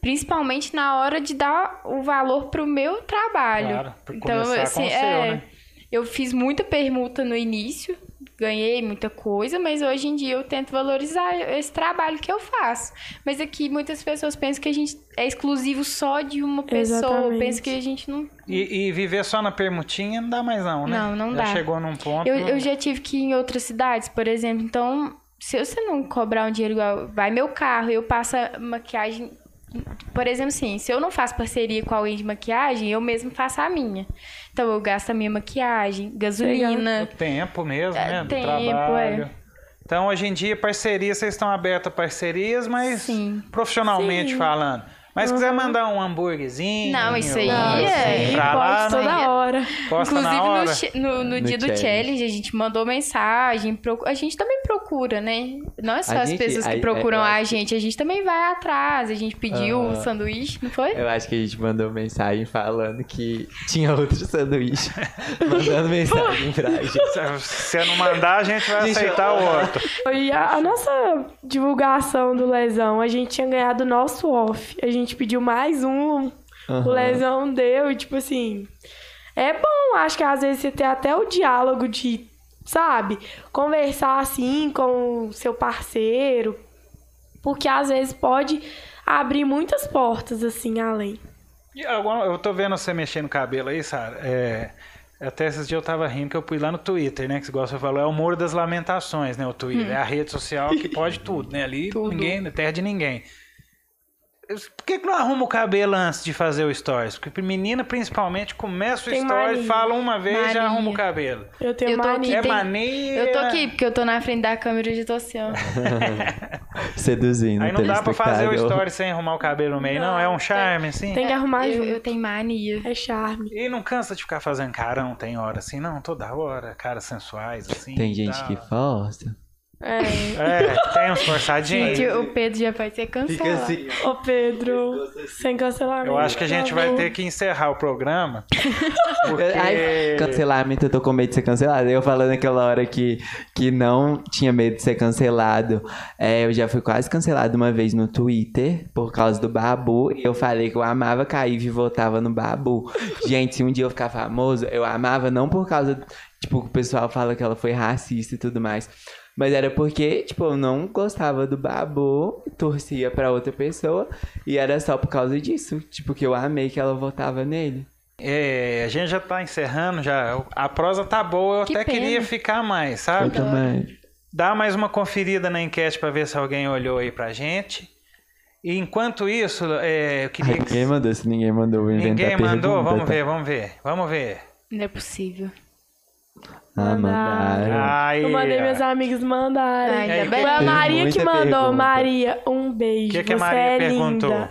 Principalmente na hora de dar o valor pro meu trabalho. Claro, então, assim, com o seu, é, né? eu fiz muita permuta no início, ganhei muita coisa, mas hoje em dia eu tento valorizar esse trabalho que eu faço. Mas aqui muitas pessoas pensam que a gente é exclusivo só de uma pessoa, Exatamente. pensam que a gente não E, e viver só na permutinha não dá mais não, né? Não, não já dá. chegou num ponto... Eu, eu já tive que ir em outras cidades, por exemplo. Então, se você não cobrar um dinheiro igual, vai meu carro, eu passo a maquiagem. Por exemplo, assim, se eu não faço parceria com alguém de maquiagem, eu mesmo faço a minha. Então, eu gasto a minha maquiagem, O gasolina. tempo mesmo, né? Do tempo, trabalho. é. Então, hoje em dia, parceria, vocês estão abertos a parcerias, mas Sim. profissionalmente Sim. falando. Mas se quiser mandar um hambúrguerzinho... Não, isso aí é- pra lá, toda né? hora. Posta Inclusive, na hora. no, no, no dia do challenge. challenge, a gente mandou mensagem. A gente também procura, né? Não é só A as gente- pessoas que a- procuram eu a que- gente, a gente também vai atrás. A gente pediu Aham. um sanduíche, não foi? Eu acho que a gente mandou mensagem falando que tinha outro sanduíche. [LAUGHS] mandando mensagem pra gente. Se você não mandar, a gente vai Gente, aceitar o outro. E a, a nossa divulgação do Lesão, a gente tinha ganhado o nosso off. A gente pediu mais um, o Aham. Lesão deu, e tipo assim. É bom, acho que às vezes você ter até o diálogo de, sabe, conversar assim com o seu parceiro. Porque às vezes pode abrir muitas portas, assim, além. E eu tô vendo você mexendo no cabelo aí, Sara. É, até esses dias eu tava rindo que eu fui lá no Twitter, né? Que igual você falou, é o muro das lamentações, né? O Twitter. É a rede social que pode tudo, né? Ali Tudo. ninguém, terra de ninguém. Por que, que não arruma o cabelo antes de fazer o stories? Porque menina, principalmente, começa o Tem mania. fala uma vez e Mania. arruma o cabelo. Eu tenho Eu tô aqui, mania. É tem- mania. Eu tô aqui, porque eu tô na frente da câmera e já tô assim. [LAUGHS] Seduzindo Aí não dá pra fazer o story sem arrumar o cabelo no meio, não. É um charme, assim. Tem que arrumar eu, junto. eu tenho mania. É charme. E não cansa de ficar fazendo carão, tem hora assim, não, toda hora, caras sensuais, assim. Tem gente tal. que força. É. É, tem uns forçadinhos. Gente, o Pedro já pode ser cancelado. assim. Ô, Pedro, sem cancelamento. Eu acho que a gente por vai ter que encerrar o programa. [LAUGHS] Porque. Ai, cancelamento, eu tô com medo de ser cancelado. Eu falando aquela hora que, que não tinha medo de ser cancelado. É, eu já fui quase cancelado uma vez no Twitter por causa do Babu. E eu falei que eu amava Caíve e votava no Babu. Gente, se um dia eu ficar famoso, eu amava não por causa. Tipo, o pessoal fala que ela foi racista e tudo mais. Mas era porque, tipo, eu não gostava do Babu, torcia pra outra pessoa. E era só por causa disso. Tipo, que eu amei que ela votava nele. É, a gente já tá encerrando, já. A prosa tá boa, eu Que até pena. queria ficar mais, Eu sabe? também. Dá mais uma conferida na enquete pra ver se alguém olhou aí pra gente. E enquanto isso, é, eu queria Ai, que. ninguém mandou, se ninguém mandou, eu vou inventar Ninguém mandou? pergunta, Vamos tá? ver, vamos ver, vamos ver. Não é possível. Ah, Mandaram. Aí, Eu mandei meus amigos mandarem. Ai, É. Foi a Maria que mandou. pergunta. Maria, um beijo. O que, que a Maria é perguntou? linda.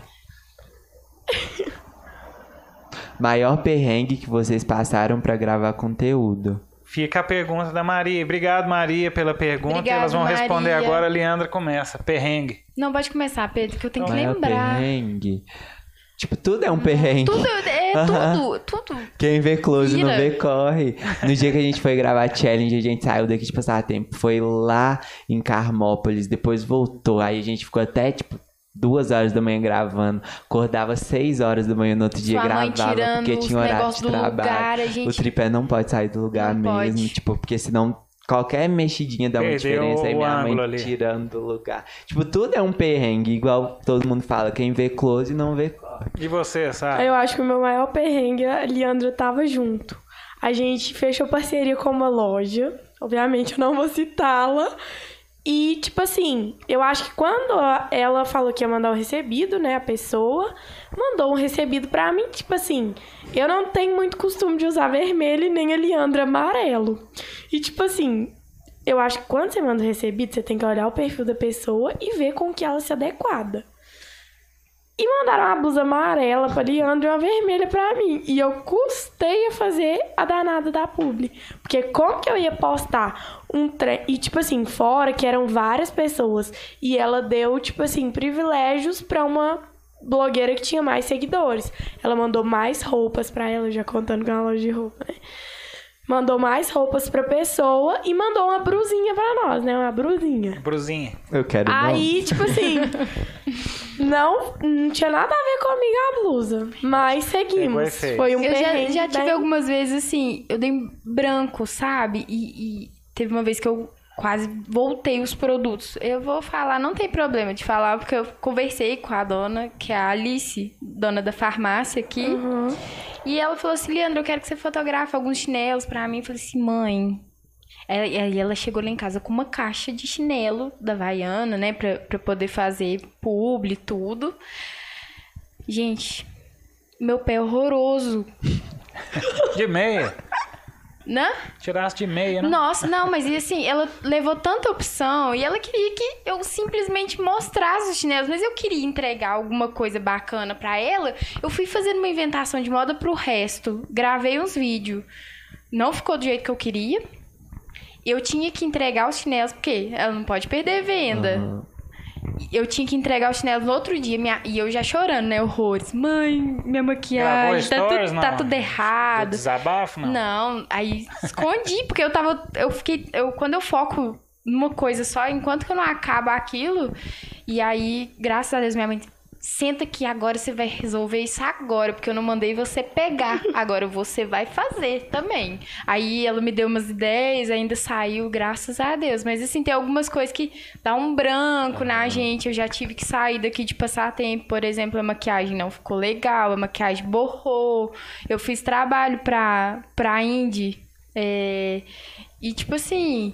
[LAUGHS] Maior perrengue que vocês passaram pra gravar conteúdo. Fica a pergunta da Maria. Obrigado, Maria, pela pergunta. Obrigado, Elas vão responder Maria. agora. A Leandra começa. Perrengue. Não, pode começar, Pedro, que eu tenho que Maior lembrar. perrengue. Tipo, tudo é um perrengue. Tudo, é [LAUGHS] tudo, tudo. Quem vê close não Vira. vê corre. No dia que a gente foi gravar challenge, a gente saiu daqui de passar tempo. Foi lá em Carmópolis, depois voltou. Aí a gente ficou até, tipo, duas horas da manhã gravando. Acordava seis horas da manhã no outro dia Sua mãe gravava, porque tinha horário de trabalho. lugar, a gente- O tripé não pode sair do lugar Não mesmo, pode. tipo, porque senão qualquer mexidinha dá uma Perdeu diferença. Aí minha mãe ali. tirando do lugar. Tipo, tudo é um perrengue, igual todo mundo fala. Quem vê close não vê corre. E você, sabe? Eu acho que o meu maior perrengue, a Leandra tava junto. A gente fechou parceria com uma loja. Obviamente eu não vou citá-la. E, tipo assim, eu acho que quando ela falou que ia mandar o recebido, né, a pessoa mandou um recebido pra mim, tipo assim, eu não tenho muito costume de usar vermelho e nem a Leandra amarelo. E, tipo assim, eu acho que quando você manda o recebido, você tem que olhar o perfil da pessoa e ver com que ela se adequada. E mandaram uma blusa amarela pra Leandro e uma vermelha pra mim. E eu custei a fazer a danada da publi. Porque como que eu ia postar um trem... E, tipo assim, fora que eram várias pessoas. E ela deu, tipo assim, privilégios pra uma blogueira que tinha mais seguidores. Ela mandou mais roupas pra ela, já contando com a loja de roupa, né? Mandou mais roupas pra pessoa e mandou uma brusinha pra nós, né? Uma brusinha. Bruzinha. Eu quero não. Aí, tipo assim, [LAUGHS] não, não tinha nada a ver comigo a blusa. Mas seguimos. Foi um eu já, já tive bem- algumas vezes assim, eu dei branco, sabe? E, e teve uma vez que eu quase voltei os produtos. Eu vou falar, não tem problema de falar, porque eu conversei com a dona, que é a Alice, dona da farmácia aqui. Uhum. E ela falou assim, Leandro, eu quero que você fotografe alguns chinelos pra mim. Eu falei assim, mãe. Ela- E aí ela chegou lá em casa com uma caixa de chinelo da Havaiana, né? Pra, pra poder fazer publi e tudo. Gente, meu pé é horroroso. De meia. Né? Tirasse de meia, né? Nossa, não, mas e assim, ela levou tanta opção e ela queria que eu simplesmente mostrasse os chinelos, mas eu queria entregar alguma coisa bacana pra ela. Eu fui fazendo uma inventação de moda pro resto, gravei uns vídeos. Não ficou do jeito que eu queria. Eu tinha que entregar os chinelos, porque ela não pode perder venda. Aham. Eu tinha que entregar os chinelos no outro dia, minha- e eu já chorando, né? Horrores. Mãe, minha maquiagem, tá, stories, tudo, tá não? tudo Do errado. desabafo, não? Não, aí escondi, porque eu tava. Eu fiquei. Eu, quando eu foco numa coisa só, enquanto que eu não acabo aquilo, e aí, graças a Deus, minha mãe. Senta aqui agora, você vai resolver isso agora, porque eu não mandei você pegar. [LAUGHS] Agora você vai fazer também. Aí ela me deu umas ideias, ainda saiu, graças a Deus. Mas assim, tem algumas coisas que dá um branco na gente. Eu já tive que sair daqui de passar tempo. Por exemplo, a maquiagem não ficou legal, a maquiagem borrou. Eu fiz trabalho pra, pra Indy. é, e tipo assim,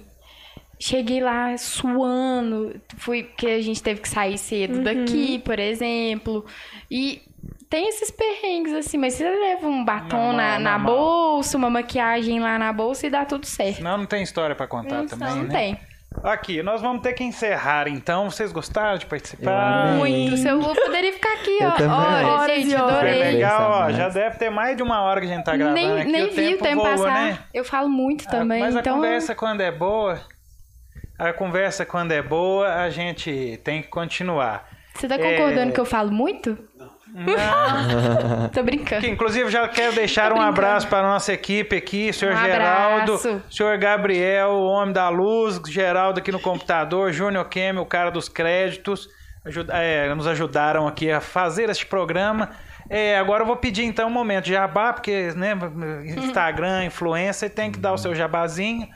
cheguei lá suando, fui porque a gente teve que sair cedo daqui, por exemplo. E tem esses perrengues assim, mas você leva um batom Normal, na, na normal. bolsa, uma maquiagem lá na bolsa e dá tudo certo. Senão não tem história pra contar Não, também, não né? tem. Aqui, nós vamos ter que encerrar então. Vocês gostaram de participar? Muito. Se eu poderia ficar aqui, ó. Olha, Horas gente, horas. Foi adorei. legal, ó. Já deve ter mais de uma hora que a gente tá gravando nem aqui. nem o vi tempo o tempo voa, passar. né? Eu falo muito Ah, também, Mas a então. conversa quando é boa, a conversa quando é boa, a gente tem que continuar. Você tá concordando É. que eu falo muito? Não, [LAUGHS] Tô brincando. que, inclusive já quero deixar um abraço para a nossa equipe aqui, senhor Um Geraldo, abraço. senhor Gabriel, o homem da luz, Geraldo aqui no computador, Júnior Kemi, o cara dos créditos, ajuda- é, nos ajudaram aqui a fazer este programa. É, agora eu vou pedir então um momento de jabá, porque né, Instagram, influencer, tem que dar o seu jabazinho.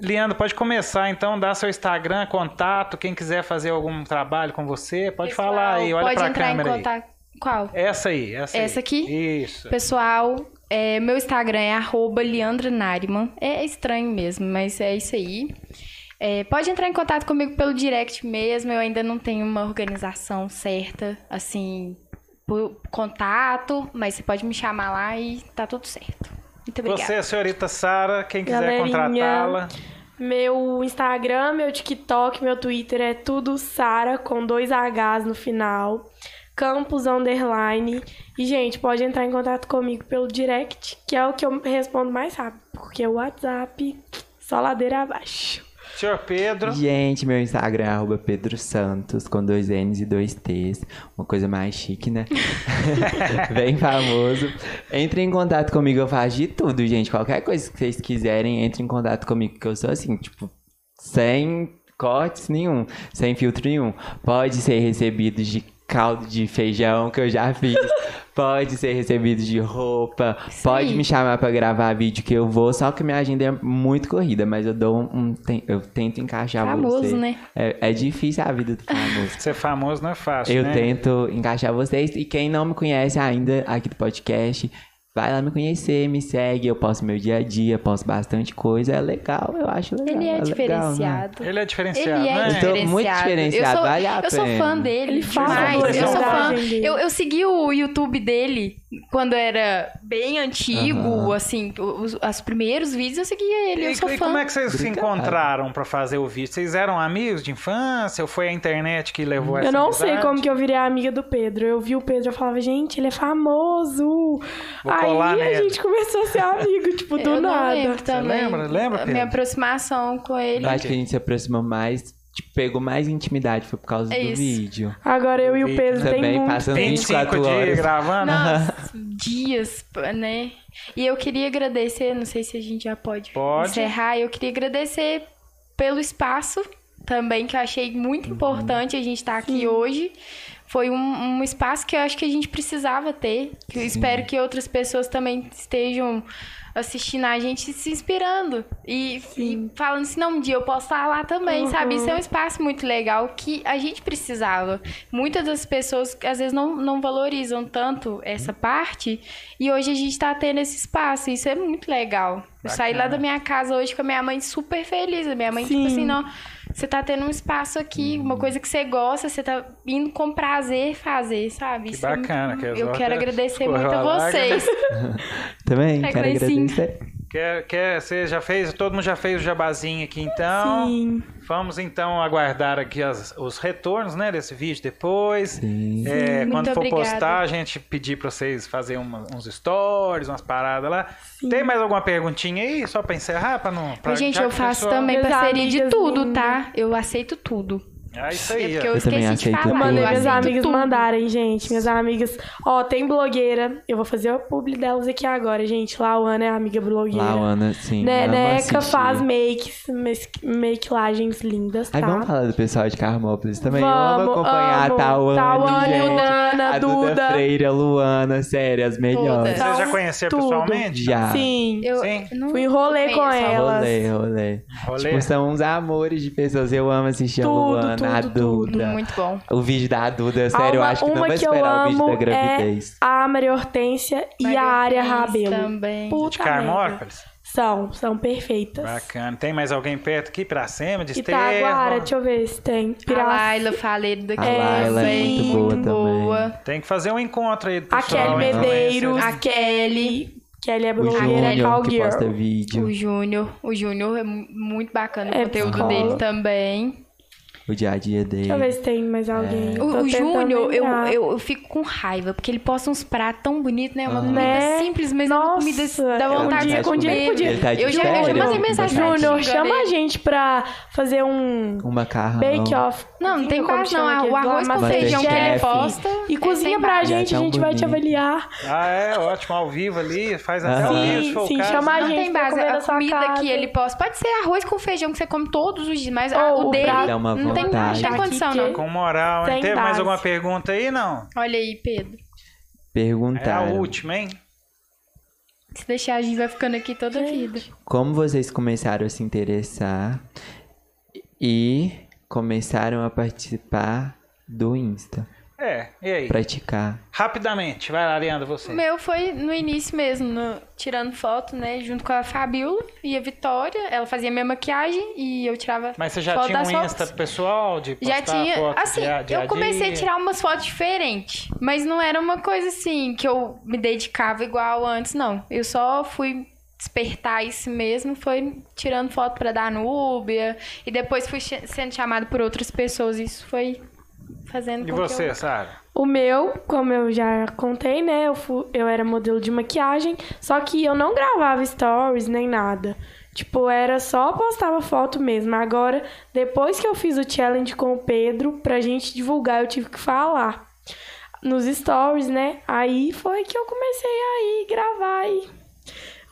Leandro, pode começar então, dar seu Instagram, contato, quem quiser fazer algum trabalho com você, pode Pessoal, falar aí, olha Pode pra entrar câmera em aí. contato. Qual? Essa aí, essa aí. Essa aqui? Isso. Pessoal, é, meu Instagram é arroba. É estranho mesmo, mas é isso aí. É, pode entrar em contato comigo pelo direct mesmo. Eu ainda não tenho uma organização certa, assim, por contato, mas você pode me chamar lá e tá tudo certo. Muito obrigada. Você, senhorita Sara, quem quiser Galerinha. contratá-la. Meu Instagram, meu TikTok, meu Twitter é tudo Sara com dois Hs no final. Campus Underline. E, gente, pode entrar em contato comigo pelo direct, que é o que eu respondo mais rápido. Porque o WhatsApp, só ladeira abaixo. Senhor Pedro. Gente, meu Instagram é arroba Pedro Santos, com dois N's e dois T's. Uma coisa mais chique, né? [LAUGHS] Bem famoso. Entre em contato comigo, eu faço de tudo, gente. Qualquer coisa que vocês quiserem, entre em contato comigo, que eu sou assim, tipo, sem cortes nenhum, sem filtro nenhum. Pode ser recebido de caldo de feijão, que eu já fiz. Pode ser recebido de roupa. Isso pode me chamar pra gravar vídeo que eu vou, só que minha agenda é muito corrida, mas eu dou um. um eu tento encaixar Famoso, você. né? É, é difícil a vida do famoso. Ser famoso não é fácil, Eu né? tento encaixar vocês. E quem não me conhece ainda aqui do podcast, vai lá me conhecer, me segue. Eu posto meu dia a dia, posto bastante coisa. É legal, eu acho legal. Ele é, legal, né? diferenciado. Ele é diferenciado, Ele é né? Eu tô diferenciado. muito diferenciado, Eu sou, vale a eu sou pena. fã dele Ele a Eu sou fã. Eu, eu segui o YouTube dele quando era bem antigo, Aham. assim, os, os primeiros vídeos eu seguia ele. E, Eu sou e fã. como é que vocês se Obrigado. encontraram pra fazer o vídeo? Vocês eram amigos de infância ou foi a internet que levou essa Eu não sei amizade? como que eu virei amiga do Pedro. Eu vi o Pedro e falava, gente, ele é famoso. Vou Aí colar a nele. gente começou a ser amigo, tipo, do eu não nada. lembro também. lembra? Lembra, A minha Pedro? aproximação com ele. Eu acho que a gente se aproximou mais, tipo, pegou mais intimidade, foi por causa É do vídeo. Agora eu e o Pedro tem também muito passando tempo. 25 24 dias horas. gravando? Nossa, [LAUGHS] dias, né? E eu queria agradecer, não sei se a gente já pode, Pode. encerrar, eu queria agradecer pelo espaço também, que eu achei muito importante a gente estar aqui hoje. Foi um, um espaço que eu acho que a gente precisava ter. Que eu espero que outras pessoas também estejam assistindo a gente se inspirando. E, e falando assim, não, um dia eu posso estar lá também, sabe? Isso é um espaço muito legal que a gente precisava. Muitas das pessoas, às vezes, não, não valorizam tanto essa parte. E hoje a gente tá tendo esse espaço. Isso é muito legal. Eu saí lá da minha casa hoje com a minha mãe super feliz. A minha mãe, tipo Sim. assim, não... Você tá tendo um espaço aqui, uma coisa que você gosta, você tá indo com prazer fazer, sabe? Que Isso é bacana, muito- que Eu quero agradecer muito a vocês. [LAUGHS] Também, É, quero agradecer. Quer, quer, você já fez, todo mundo já fez o jabazinho aqui então. Sim. Vamos então aguardar aqui as- os retornos, né, desse vídeo depois. Sim. É, Muito quando for obrigada. postar, a gente pedir pra vocês fazerem uma- uns stories, umas paradas lá. Tem mais alguma perguntinha aí, só pra encerrar, pra não... Pra, Gente, já eu faço também parceria de tudo, tá? Eu aceito tudo. É isso É aí, porque ó. eu, Eu também esqueci de falar. tudo. Mandei eu minhas amigas tudo. mandarem, gente. Minhas amigas. Ó, tem blogueira. Eu vou fazer a publi delas aqui agora, gente. Lauana é amiga blogueira. Lauana, sim. Ne amo Neca assistir. faz makes, maquilagens lindas, tá? Aí vamos falar do pessoal de Carmópolis também. eu Vamos, amo acompanhar amo. a Tauane, Tauane, gente. Luana, a Duda, Duda. Freire, a Luana, sério, as melhores. Vocês já conheceram tudo. pessoalmente? Já. Sim. Eu, Sim. eu não Fui rolê com conheço. ela. Rolê, rolê. Rolê? Tipo, são uns amores de pessoas. Eu amo assistir Tudo, a Luana, a tudo, Duda. Muito bom. O vídeo da Duda, sério, eu uma, acho que não vai que eu esperar o vídeo da gravidez. é a Maria Hortência e Maria a Área Rabelo. também. De Puta merda. Carmópolis? São, são perfeitas. Bacana. Tem mais alguém perto aqui? Piracema, de Itaguara, deixa eu ver se tem. A Laila Faleiro daqui. A Laila é também, muito boa. Tem que fazer um encontro aí do A pessoal. Kelly hein? Medeiros. A Kelly. Kelly é O blogueira, Júnior, Call que Girl. posta vídeo. O Júnior. O Júnior é mu- muito bacana É o conteúdo psicólogo. dele também. O dia a dia dele. Deixa eu ver se tem mais alguém. O, Tô o tentando Júnior, eu, eu, eu fico com raiva, porque ele posta uns pratos tão bonitos, né? Uma Aham. comida Né? simples, mas uma Nossa, comida dá um vontade de um dia comer. podia- Ele tá de eu, já, eu já mandei ele mensagem tá de Júnior, chama a gente pra fazer um Um macarrão. bake-off. Não, não tem Como não. aquele O arroz com feijão que ele posta. E é cozinha pra gente, a tão gente vai te avaliar. Ah, é ótimo, ao vivo ali, faz até ao vivo, Sim, o chama a Não gente tem base. comer na A comida que ele posta pode ser arroz com feijão que você come todos os dias, mas a- o o dele tem, não vontade. tem condição, não. que- Com moral, hein? Sem Teve mais alguma pergunta aí, não? Olha aí, Pedro. É a Perguntaram. última, hein? Se deixar, a gente vai ficando aqui toda a vida. Como vocês começaram a se interessar e começaram a participar do Insta? É, e aí? Praticar. Rapidamente, vai lá, Leandro, você. O meu foi no início mesmo, no- tirando foto, né? Junto com a Fabiola e a Vitória. Ela fazia minha maquiagem e eu tirava Mas você já foto tinha um fotos. Insta pessoal de postar Já tinha, foto assim, dia- dia eu comecei a tirar umas fotos diferentes, mas não era uma coisa assim que eu me dedicava igual antes, não. Eu só fui despertar isso mesmo, foi tirando foto pra dar Núbia e depois fui sendo chamado por outras pessoas, isso foi fazendo E você, eu... Sara? O meu, como eu já contei, né? Eu, fu- eu era modelo de maquiagem, só que eu não gravava stories nem nada. Tipo, era só postava foto mesmo. Agora, depois que eu fiz o challenge com o Pedro, pra gente divulgar, eu tive que falar nos stories, né? Aí foi que eu comecei a ir gravar e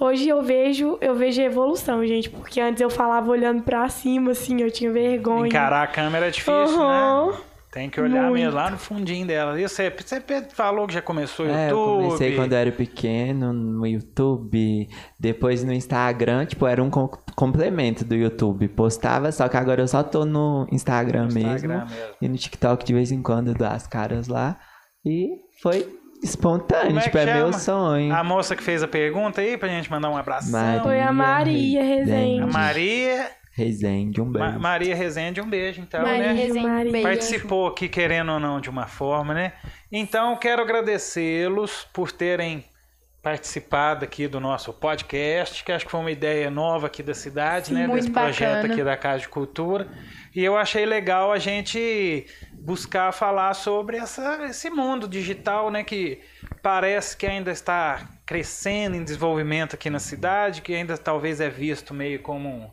hoje eu vejo, eu vejo a evolução, gente, porque antes eu falava olhando pra cima assim, eu tinha vergonha. Encarar a câmera é difícil, Aham. né? Tem que olhar Muito. mesmo lá no fundinho dela. E você, você falou que já começou o É, eu YouTube. comecei quando eu era pequeno no YouTube, depois no Instagram, tipo, era um com- complemento do YouTube. Postava, só que agora eu só tô no Instagram, Instagram mesmo, mesmo. e no TikTok de vez em quando eu dou as caras lá. E foi espontâneo, Como é tipo, que é meu sonho. A moça que fez a pergunta aí, pra gente mandar um abraço. Maria Foi a Maria Rezende. A Maria, Rezende, um beijo. Ma- Maria Rezende, um beijo, então, Maria né? Rezende, Maria. beijo. Participou aqui, querendo ou não, de uma forma, né? Então, quero agradecê-los por terem participado aqui do nosso podcast, que acho que foi uma ideia nova aqui da cidade, né? muito Desse projeto bacana. aqui da Casa de Cultura. E eu achei legal a gente buscar falar sobre essa, esse mundo digital, né? Que parece que ainda está crescendo em desenvolvimento aqui na cidade, que ainda talvez é visto meio como um-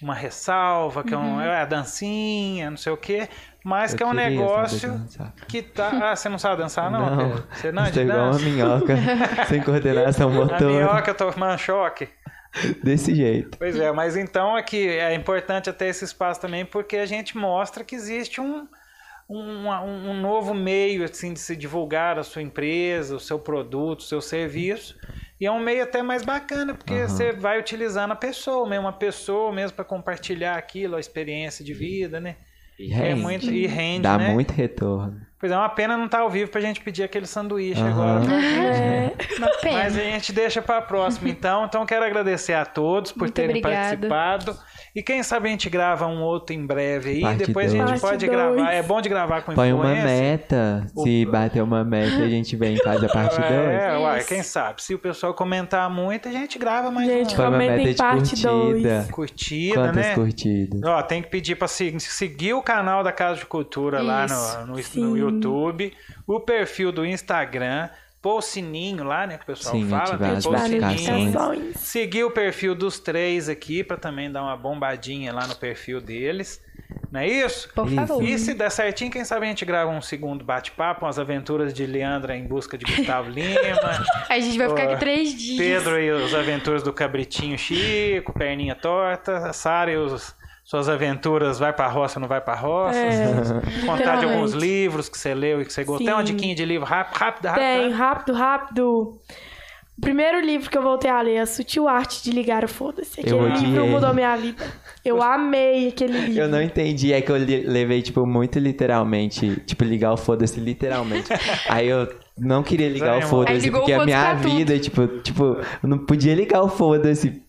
uma ressalva, que é, Uhum. um, é a dancinha, não sei o quê, mas Eu que é um negócio que tá. Ah, você não sabe dançar, não? Não, Pedro? Você não é de igual uma minhoca, [LAUGHS] sem coordenação A motora, minhoca tomando choque. desse jeito. Pois é, mas então aqui é importante até esse espaço também, porque a gente mostra que existe um, um, um novo meio assim, de se divulgar a sua empresa, o seu produto, o seu serviço. E é um meio até mais bacana, porque Aham. você vai utilizando a pessoa, mesmo uma pessoa mesmo para compartilhar aquilo, a experiência de vida, né? E É rende. muito, e rende, Dá né? muito retorno. Pois é, uma pena não estar ao vivo pra gente pedir aquele sanduíche Aham. agora. pra É, Uma pena. Mas a gente deixa para a próxima, então. Então, quero agradecer a todos por Muito terem obrigada. participado. E quem sabe a gente grava um outro em breve aí. Parte Depois a gente dois. pode Parte gravar. dois. É bom de gravar com Põe uma influência. meta. Se bater uma meta, a gente vem e faz a parte 2. É, uai, Isso. quem sabe? Se o pessoal comentar muito, a gente grava mais Gente, Põe uma meta em de parte dois. curtida. curtida, Quantas né? curtidas? Ó, tem que pedir para seguir o canal da Casa de Cultura lá Isso. no, no, no Sim. YouTube, o perfil do Instagram, pôr o sininho lá, né? Que o pessoal Sim, fala, ativar tem que as pôr o sininho. Seguir o perfil dos três aqui para também dar uma bombadinha lá no perfil deles. Não é isso? Por Isso. favor. E se der certinho, quem sabe a gente grava um segundo bate-papo, umas aventuras de Leandra em busca de Gustavo Lima, [LAUGHS] A gente vai ficar aqui três dias. Pedro e as aventuras do Cabritinho Chico, Perninha Torta, Sara e os, suas aventuras vai pra roça, não vai pra roça. É, [LAUGHS] Contar de alguns livros que você leu e que você gostou. Tem uma diquinha de livro rápido, rápido, rápido. Tem, rápido. rápido. O primeiro livro que eu voltei a ler é A Sutil Arte de Ligar o Foda-se. Aquele odiei. livro mudou minha vida. Eu amei aquele [LAUGHS] livro. Eu não entendi, é que eu levei, tipo, muito literalmente, tipo, ligar o foda-se literalmente. [LAUGHS] Aí eu não queria ligar o Aí Aí foda-se, ligou o porque a foda-se minha tudo. vida, tipo, tipo, eu não podia ligar o foda-se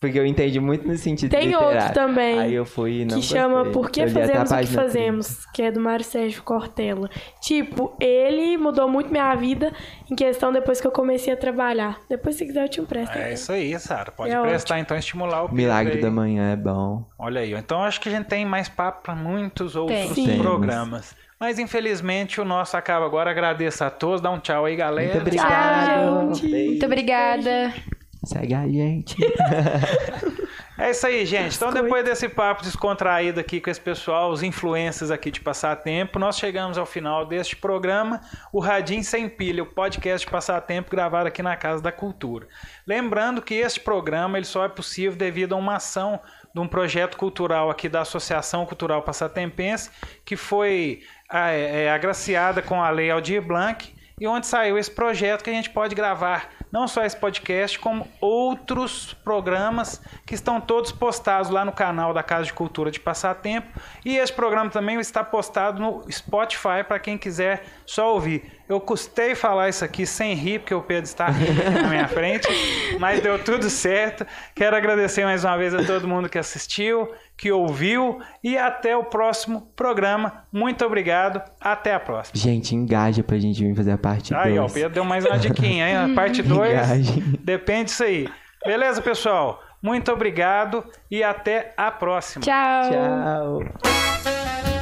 Porque eu entendi muito no sentido Tem literário. outro também, Aí eu fui e não que chama. Por que Fazemos o que Fazemos, que é do Mário Sérgio Cortella. Tipo, ele mudou muito minha vida em questão depois que eu comecei a trabalhar. Depois, se quiser, eu te empresto. É também. isso aí, Sara. Pode É prestar então estimular o 30. Milagre Pedro da aí. Manhã é bom. Olha aí. Então acho que a gente tem mais papo para muitos outros Sim. programas. Mas infelizmente o nosso acaba agora. Agradeço a todos. Dá um tchau aí, galera. Muito obrigado. gente. Beijo. Muito obrigada. Segue a gente. [LAUGHS] É isso aí, gente. Então, depois desse papo descontraído aqui com esse pessoal, os influencers aqui de Passatempo, nós chegamos ao final deste programa, o Radim Sem Pilha, o podcast de Passatempo gravado aqui na Casa da Cultura. Lembrando que este programa ele só é possível devido a uma ação de um projeto cultural aqui da Associação Cultural Passatempense, que foi ah, é, é, agraciada com a Lei Aldir Blanc, e onde saiu esse projeto que a gente pode gravar não só esse podcast, como outros programas que estão todos postados lá no canal da Casa de Cultura de Passatempo. E esse programa também está postado no Spotify para quem quiser só ouvir. Eu custei falar isso aqui sem rir, porque o Pedro está rindo aqui na minha frente, [LAUGHS] mas deu tudo certo. Quero agradecer mais uma vez a todo mundo que assistiu, que ouviu e até o próximo programa. Muito obrigado. Até a próxima. Gente, engaja pra gente vir fazer a parte 2. Aí, ó, o Pedro deu mais uma diquinha, hein? A [LAUGHS] parte 2 Engajem. depende disso aí. Beleza, pessoal? Muito obrigado e até a próxima. Tchau. Tchau.